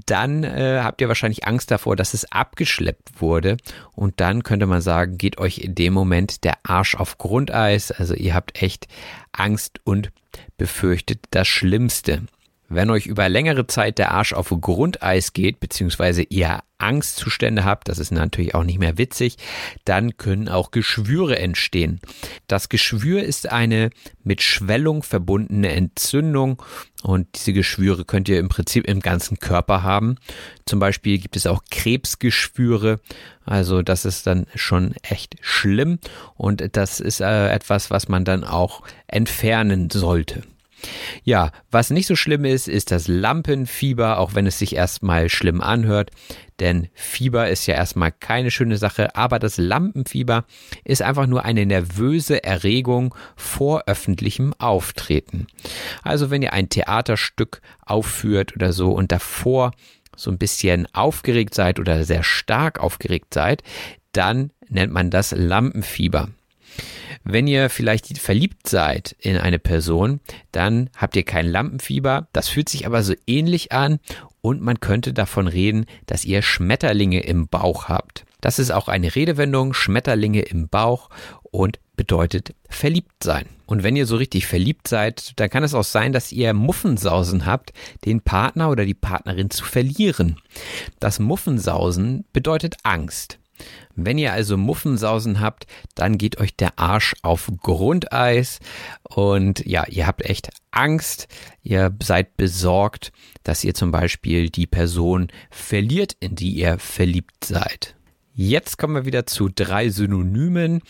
Dann äh, habt ihr wahrscheinlich Angst davor, dass es abgeschleppt wurde. Und dann könnte man sagen, geht euch in dem Moment der Arsch auf Grundeis. Also ihr habt echt Angst und befürchtet das Schlimmste. Wenn euch über längere Zeit der Arsch auf Grundeis geht, beziehungsweise ihr Angstzustände habt, das ist natürlich auch nicht mehr witzig, dann können auch Geschwüre entstehen. Das Geschwür ist eine mit Schwellung verbundene Entzündung und diese Geschwüre könnt ihr im Prinzip im ganzen Körper haben. Zum Beispiel gibt es auch Krebsgeschwüre, also das ist dann schon echt schlimm und das ist äh, etwas, was man dann auch entfernen sollte. Ja, was nicht so schlimm ist, ist das Lampenfieber, auch wenn es sich erstmal schlimm anhört. Denn Fieber ist ja erstmal keine schöne Sache, aber das Lampenfieber ist einfach nur eine nervöse Erregung vor öffentlichem Auftreten. Also wenn ihr ein Theaterstück aufführt oder so und davor so ein bisschen aufgeregt seid oder sehr stark aufgeregt seid, dann nennt man das Lampenfieber. Wenn ihr vielleicht verliebt seid in eine Person, dann habt ihr kein Lampenfieber. Das fühlt sich aber so ähnlich an und man könnte davon reden, dass ihr Schmetterlinge im Bauch habt. Das ist auch eine Redewendung, Schmetterlinge im Bauch und bedeutet verliebt sein. Und wenn ihr so richtig verliebt seid, dann kann es auch sein, dass ihr Muffensausen habt, den Partner oder die Partnerin zu verlieren. Das Muffensausen bedeutet Angst. Wenn ihr also Muffensausen habt, dann geht euch der Arsch auf Grundeis und ja, ihr habt echt Angst, ihr seid besorgt, dass ihr zum Beispiel die Person verliert, in die ihr verliebt seid. Jetzt kommen wir wieder zu drei Synonymen,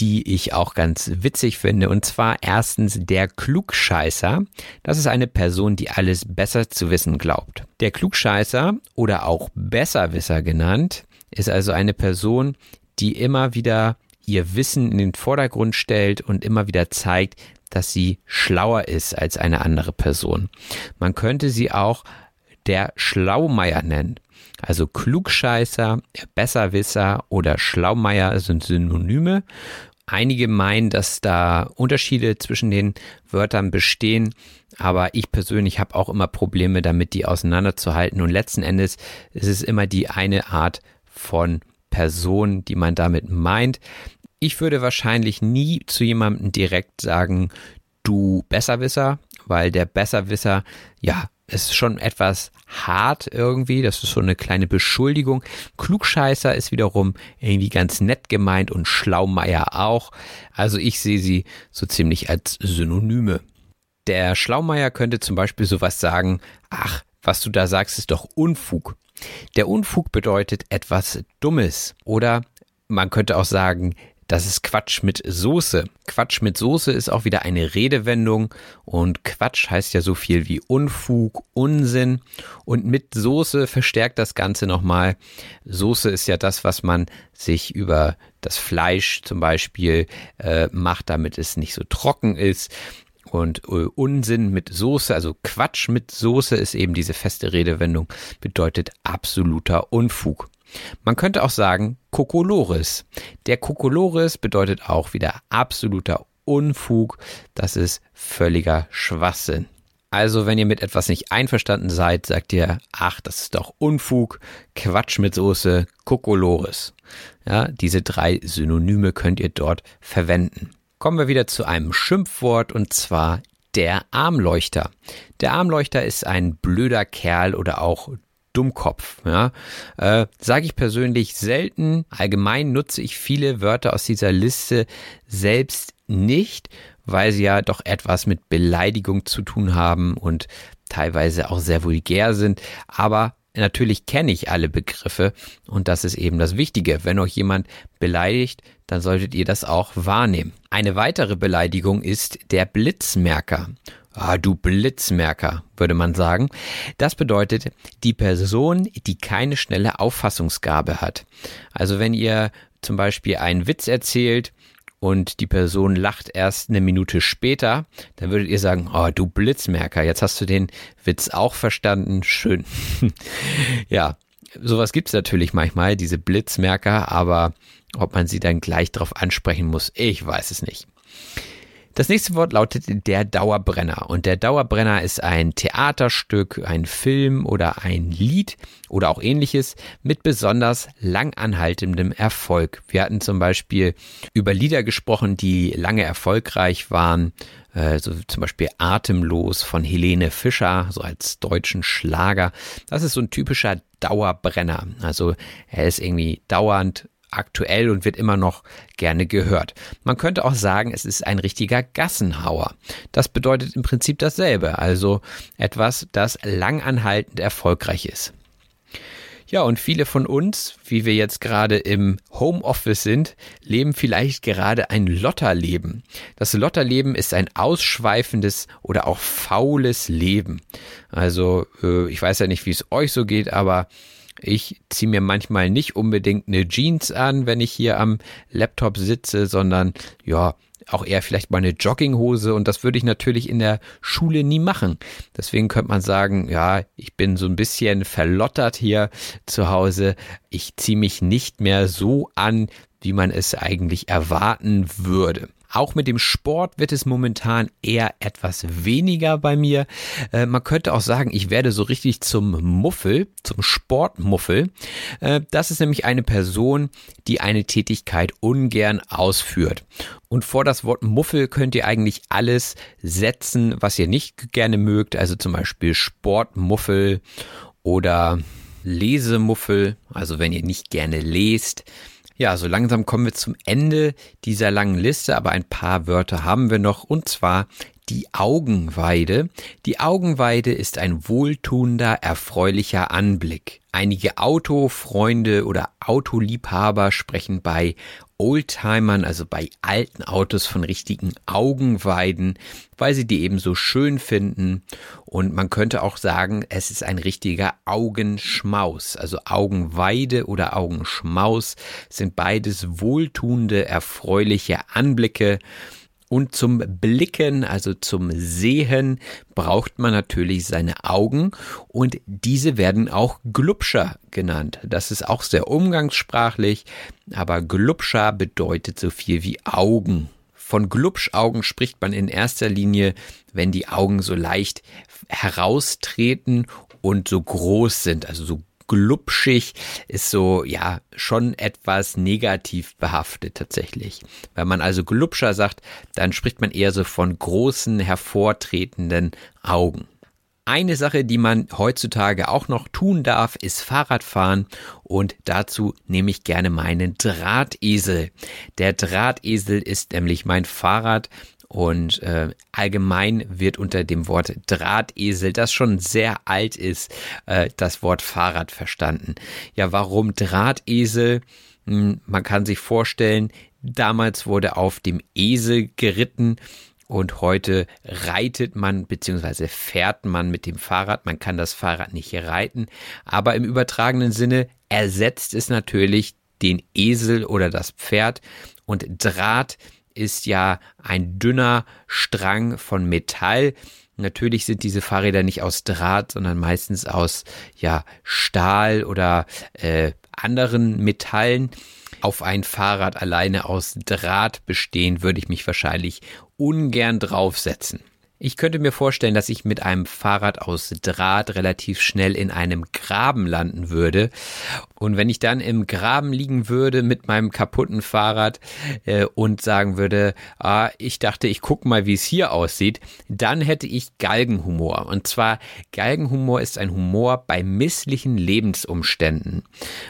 die ich auch ganz witzig finde. Und zwar erstens der Klugscheißer. Das ist eine Person, die alles besser zu wissen glaubt. Der Klugscheißer oder auch Besserwisser genannt ist also eine Person, die immer wieder ihr Wissen in den Vordergrund stellt und immer wieder zeigt, dass sie schlauer ist als eine andere Person. Man könnte sie auch der Schlaumeier nennen. Also Klugscheißer, Besserwisser oder Schlaumeier sind Synonyme. Einige meinen, dass da Unterschiede zwischen den Wörtern bestehen, aber ich persönlich habe auch immer Probleme damit, die auseinanderzuhalten. Und letzten Endes ist es immer die eine Art von Person, die man damit meint. Ich würde wahrscheinlich nie zu jemandem direkt sagen, du Besserwisser, weil der Besserwisser, ja, ist schon etwas hart irgendwie. Das ist so eine kleine Beschuldigung. Klugscheißer ist wiederum irgendwie ganz nett gemeint und Schlaumeier auch. Also ich sehe sie so ziemlich als Synonyme. Der Schlaumeier könnte zum Beispiel sowas sagen, ach, was du da sagst, ist doch Unfug. Der Unfug bedeutet etwas Dummes oder man könnte auch sagen, das ist Quatsch mit Soße. Quatsch mit Soße ist auch wieder eine Redewendung und Quatsch heißt ja so viel wie Unfug, Unsinn und mit Soße verstärkt das Ganze nochmal. Soße ist ja das, was man sich über das Fleisch zum Beispiel äh, macht, damit es nicht so trocken ist. Und äh, Unsinn mit Soße, also Quatsch mit Soße ist eben diese feste Redewendung, bedeutet absoluter Unfug. Man könnte auch sagen Kokolores. Der Kokolores bedeutet auch wieder absoluter Unfug. Das ist völliger Schwachsinn. Also, wenn ihr mit etwas nicht einverstanden seid, sagt ihr, ach, das ist doch Unfug, Quatsch mit Soße, Kokolores. Ja, diese drei Synonyme könnt ihr dort verwenden. Kommen wir wieder zu einem Schimpfwort und zwar der Armleuchter. Der Armleuchter ist ein blöder Kerl oder auch Dummkopf. Ja? Äh, Sage ich persönlich selten. Allgemein nutze ich viele Wörter aus dieser Liste selbst nicht, weil sie ja doch etwas mit Beleidigung zu tun haben und teilweise auch sehr vulgär sind. Aber natürlich kenne ich alle Begriffe und das ist eben das Wichtige. Wenn euch jemand beleidigt, dann solltet ihr das auch wahrnehmen. Eine weitere Beleidigung ist der Blitzmerker. Ah, du Blitzmerker, würde man sagen. Das bedeutet die Person, die keine schnelle Auffassungsgabe hat. Also wenn ihr zum Beispiel einen Witz erzählt und die Person lacht erst eine Minute später, dann würdet ihr sagen, oh, du Blitzmerker, jetzt hast du den Witz auch verstanden, schön. ja, sowas gibt's natürlich manchmal, diese Blitzmerker, aber ob man sie dann gleich darauf ansprechen muss, ich weiß es nicht. Das nächste Wort lautet der Dauerbrenner. Und der Dauerbrenner ist ein Theaterstück, ein Film oder ein Lied oder auch ähnliches mit besonders langanhaltendem Erfolg. Wir hatten zum Beispiel über Lieder gesprochen, die lange erfolgreich waren. Äh, so zum Beispiel Atemlos von Helene Fischer, so als deutschen Schlager. Das ist so ein typischer Dauerbrenner. Also er ist irgendwie dauernd aktuell und wird immer noch gerne gehört. Man könnte auch sagen, es ist ein richtiger Gassenhauer. Das bedeutet im Prinzip dasselbe, also etwas, das langanhaltend erfolgreich ist. Ja, und viele von uns, wie wir jetzt gerade im Homeoffice sind, leben vielleicht gerade ein Lotterleben. Das Lotterleben ist ein ausschweifendes oder auch faules Leben. Also, äh, ich weiß ja nicht, wie es euch so geht, aber ich ziehe mir manchmal nicht unbedingt eine Jeans an, wenn ich hier am Laptop sitze, sondern ja, auch eher vielleicht mal eine Jogginghose und das würde ich natürlich in der Schule nie machen. Deswegen könnte man sagen, ja, ich bin so ein bisschen verlottert hier zu Hause. Ich ziehe mich nicht mehr so an, wie man es eigentlich erwarten würde. Auch mit dem Sport wird es momentan eher etwas weniger bei mir. Äh, man könnte auch sagen, ich werde so richtig zum Muffel, zum Sportmuffel. Äh, das ist nämlich eine Person, die eine Tätigkeit ungern ausführt. Und vor das Wort Muffel könnt ihr eigentlich alles setzen, was ihr nicht gerne mögt. Also zum Beispiel Sportmuffel oder Lesemuffel. Also wenn ihr nicht gerne lest. Ja, so langsam kommen wir zum Ende dieser langen Liste, aber ein paar Wörter haben wir noch und zwar die Augenweide. Die Augenweide ist ein wohltuender, erfreulicher Anblick. Einige Autofreunde oder Autoliebhaber sprechen bei Oldtimern, also bei alten Autos von richtigen Augenweiden, weil sie die eben so schön finden. Und man könnte auch sagen, es ist ein richtiger Augenschmaus. Also Augenweide oder Augenschmaus sind beides wohltuende, erfreuliche Anblicke. Und zum Blicken, also zum Sehen, braucht man natürlich seine Augen und diese werden auch Glubscher genannt. Das ist auch sehr umgangssprachlich, aber Glubscher bedeutet so viel wie Augen. Von Glubschaugen spricht man in erster Linie, wenn die Augen so leicht heraustreten und so groß sind, also so glubschig ist so, ja, schon etwas negativ behaftet tatsächlich. Wenn man also glubscher sagt, dann spricht man eher so von großen, hervortretenden Augen. Eine Sache, die man heutzutage auch noch tun darf, ist Fahrradfahren und dazu nehme ich gerne meinen Drahtesel. Der Drahtesel ist nämlich mein Fahrrad und äh, allgemein wird unter dem Wort Drahtesel, das schon sehr alt ist, äh, das Wort Fahrrad verstanden. Ja, warum Drahtesel? Hm, man kann sich vorstellen, damals wurde auf dem Esel geritten und heute reitet man bzw. fährt man mit dem Fahrrad. Man kann das Fahrrad nicht reiten, aber im übertragenen Sinne ersetzt es natürlich den Esel oder das Pferd und Draht ist ja ein dünner Strang von Metall. Natürlich sind diese Fahrräder nicht aus Draht, sondern meistens aus ja Stahl oder äh, anderen Metallen. Auf ein Fahrrad alleine aus Draht bestehen würde ich mich wahrscheinlich ungern draufsetzen. Ich könnte mir vorstellen, dass ich mit einem Fahrrad aus Draht relativ schnell in einem Graben landen würde. Und wenn ich dann im Graben liegen würde mit meinem kaputten Fahrrad äh, und sagen würde, ah, ich dachte, ich gucke mal, wie es hier aussieht, dann hätte ich Galgenhumor. Und zwar Galgenhumor ist ein Humor bei misslichen Lebensumständen.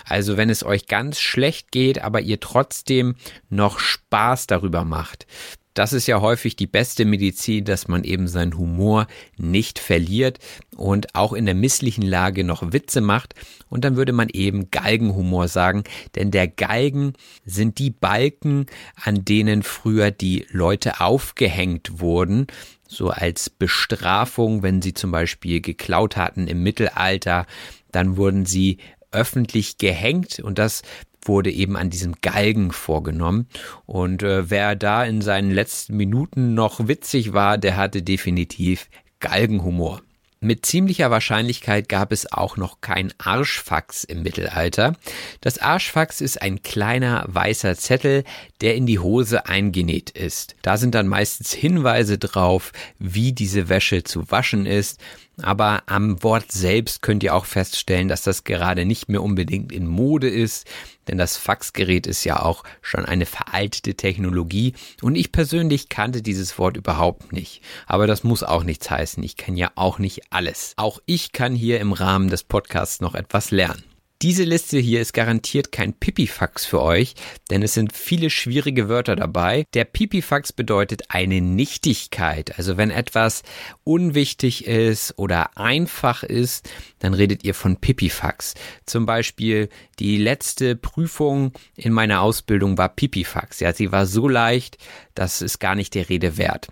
Also wenn es euch ganz schlecht geht, aber ihr trotzdem noch Spaß darüber macht das ist ja häufig die beste Medizin, dass man eben seinen Humor nicht verliert und auch in der misslichen Lage noch Witze macht. Und dann würde man eben Galgenhumor sagen, denn der Galgen sind die Balken, an denen früher die Leute aufgehängt wurden, so als Bestrafung, wenn sie zum Beispiel geklaut hatten im Mittelalter, dann wurden sie öffentlich gehängt und das wurde eben an diesem Galgen vorgenommen. Und äh, wer da in seinen letzten Minuten noch witzig war, der hatte definitiv Galgenhumor. Mit ziemlicher Wahrscheinlichkeit gab es auch noch kein Arschfax im Mittelalter. Das Arschfax ist ein kleiner weißer Zettel, der in die Hose eingenäht ist. Da sind dann meistens Hinweise drauf, wie diese Wäsche zu waschen ist aber am Wort selbst könnt ihr auch feststellen, dass das gerade nicht mehr unbedingt in Mode ist, denn das Faxgerät ist ja auch schon eine veraltete Technologie und ich persönlich kannte dieses Wort überhaupt nicht. Aber das muss auch nichts heißen, ich kenne ja auch nicht alles. Auch ich kann hier im Rahmen des Podcasts noch etwas lernen. Diese Liste hier ist garantiert kein Pipifax für euch, denn es sind viele schwierige Wörter dabei. Der Pipifax bedeutet eine Nichtigkeit. Also wenn etwas unwichtig ist oder einfach ist, dann redet ihr von Pipifax. Zum Beispiel die letzte Prüfung in meiner Ausbildung war Pipifax. Ja, sie war so leicht, das ist gar nicht der Rede wert.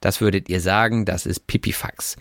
Das würdet ihr sagen, das ist Pipifax.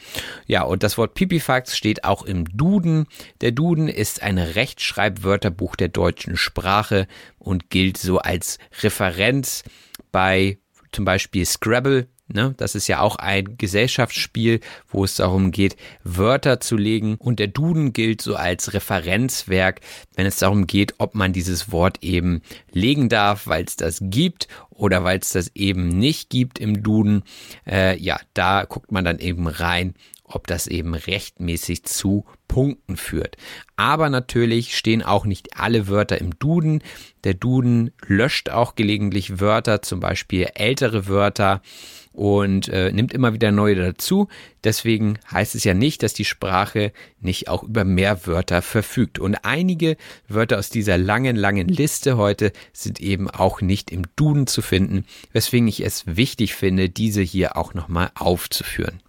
Ja, und das Wort Pipifax steht auch im Duden. Der Duden ist ein Rechtschreibwörterbuch der deutschen Sprache und gilt so als Referenz bei zum Beispiel Scrabble. Ne? Das ist ja auch ein Gesellschaftsspiel, wo es darum geht, Wörter zu legen. Und der Duden gilt so als Referenzwerk, wenn es darum geht, ob man dieses Wort eben legen darf, weil es das gibt oder weil es das eben nicht gibt im Duden. Äh, ja, da guckt man dann eben rein ob das eben rechtmäßig zu Punkten führt. Aber natürlich stehen auch nicht alle Wörter im Duden. Der Duden löscht auch gelegentlich Wörter, zum Beispiel ältere Wörter und äh, nimmt immer wieder neue dazu. Deswegen heißt es ja nicht, dass die Sprache nicht auch über mehr Wörter verfügt. Und einige Wörter aus dieser langen, langen Liste heute sind eben auch nicht im Duden zu finden, weswegen ich es wichtig finde, diese hier auch nochmal aufzuführen.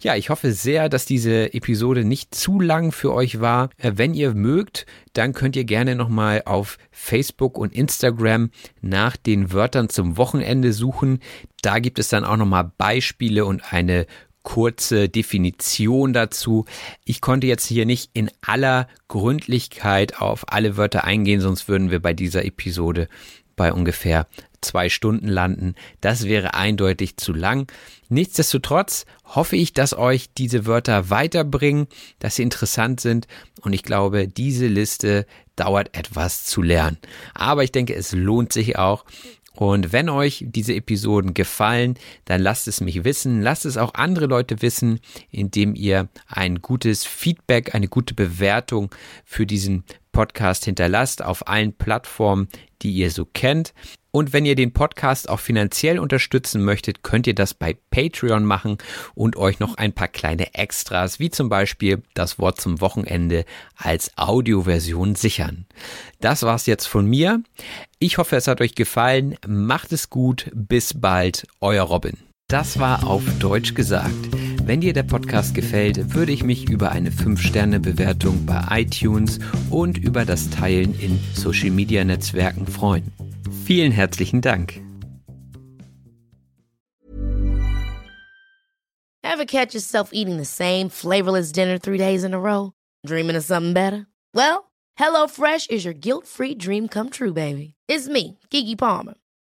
Ja, ich hoffe sehr, dass diese Episode nicht zu lang für euch war. Äh, wenn ihr mögt, dann könnt ihr gerne nochmal auf Facebook und Instagram nach den Wörtern zum Wochenende suchen. Da gibt es dann auch nochmal Beispiele und eine kurze Definition dazu. Ich konnte jetzt hier nicht in aller Gründlichkeit auf alle Wörter eingehen, sonst würden wir bei dieser Episode bei ungefähr zwei Stunden landen. Das wäre eindeutig zu lang. Nichtsdestotrotz hoffe ich, dass euch diese Wörter weiterbringen, dass sie interessant sind und ich glaube, diese Liste dauert etwas zu lernen. Aber ich denke, es lohnt sich auch. Und wenn euch diese Episoden gefallen, dann lasst es mich wissen, lasst es auch andere Leute wissen, indem ihr ein gutes Feedback, eine gute Bewertung für diesen Podcast hinterlasst auf allen Plattformen, die ihr so kennt. Und wenn ihr den Podcast auch finanziell unterstützen möchtet, könnt ihr das bei Patreon machen und euch noch ein paar kleine Extras, wie zum Beispiel das Wort zum Wochenende als Audioversion sichern. Das war's jetzt von mir. Ich hoffe, es hat euch gefallen. Macht es gut. Bis bald. Euer Robin. Das war auf Deutsch gesagt. Wenn dir der Podcast gefällt, würde ich mich über eine 5-Sterne-Bewertung bei iTunes und über das Teilen in Social-Media-Netzwerken freuen. Vielen herzlichen Dank. Ever catch yourself eating the same flavorless dinner three days in a row? Dreaming of something better? Well, HelloFresh is your guilt-free dream come true, baby. It's me, Kiki Palmer.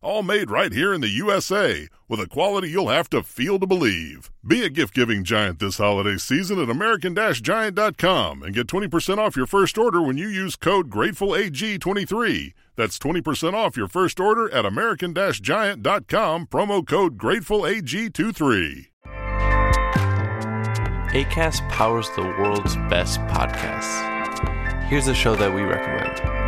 All made right here in the USA with a quality you'll have to feel to believe. Be a gift giving giant this holiday season at American Giant.com and get 20% off your first order when you use code GratefulAG23. That's 20% off your first order at American Giant.com, promo code GratefulAG23. ACAST powers the world's best podcasts. Here's a show that we recommend.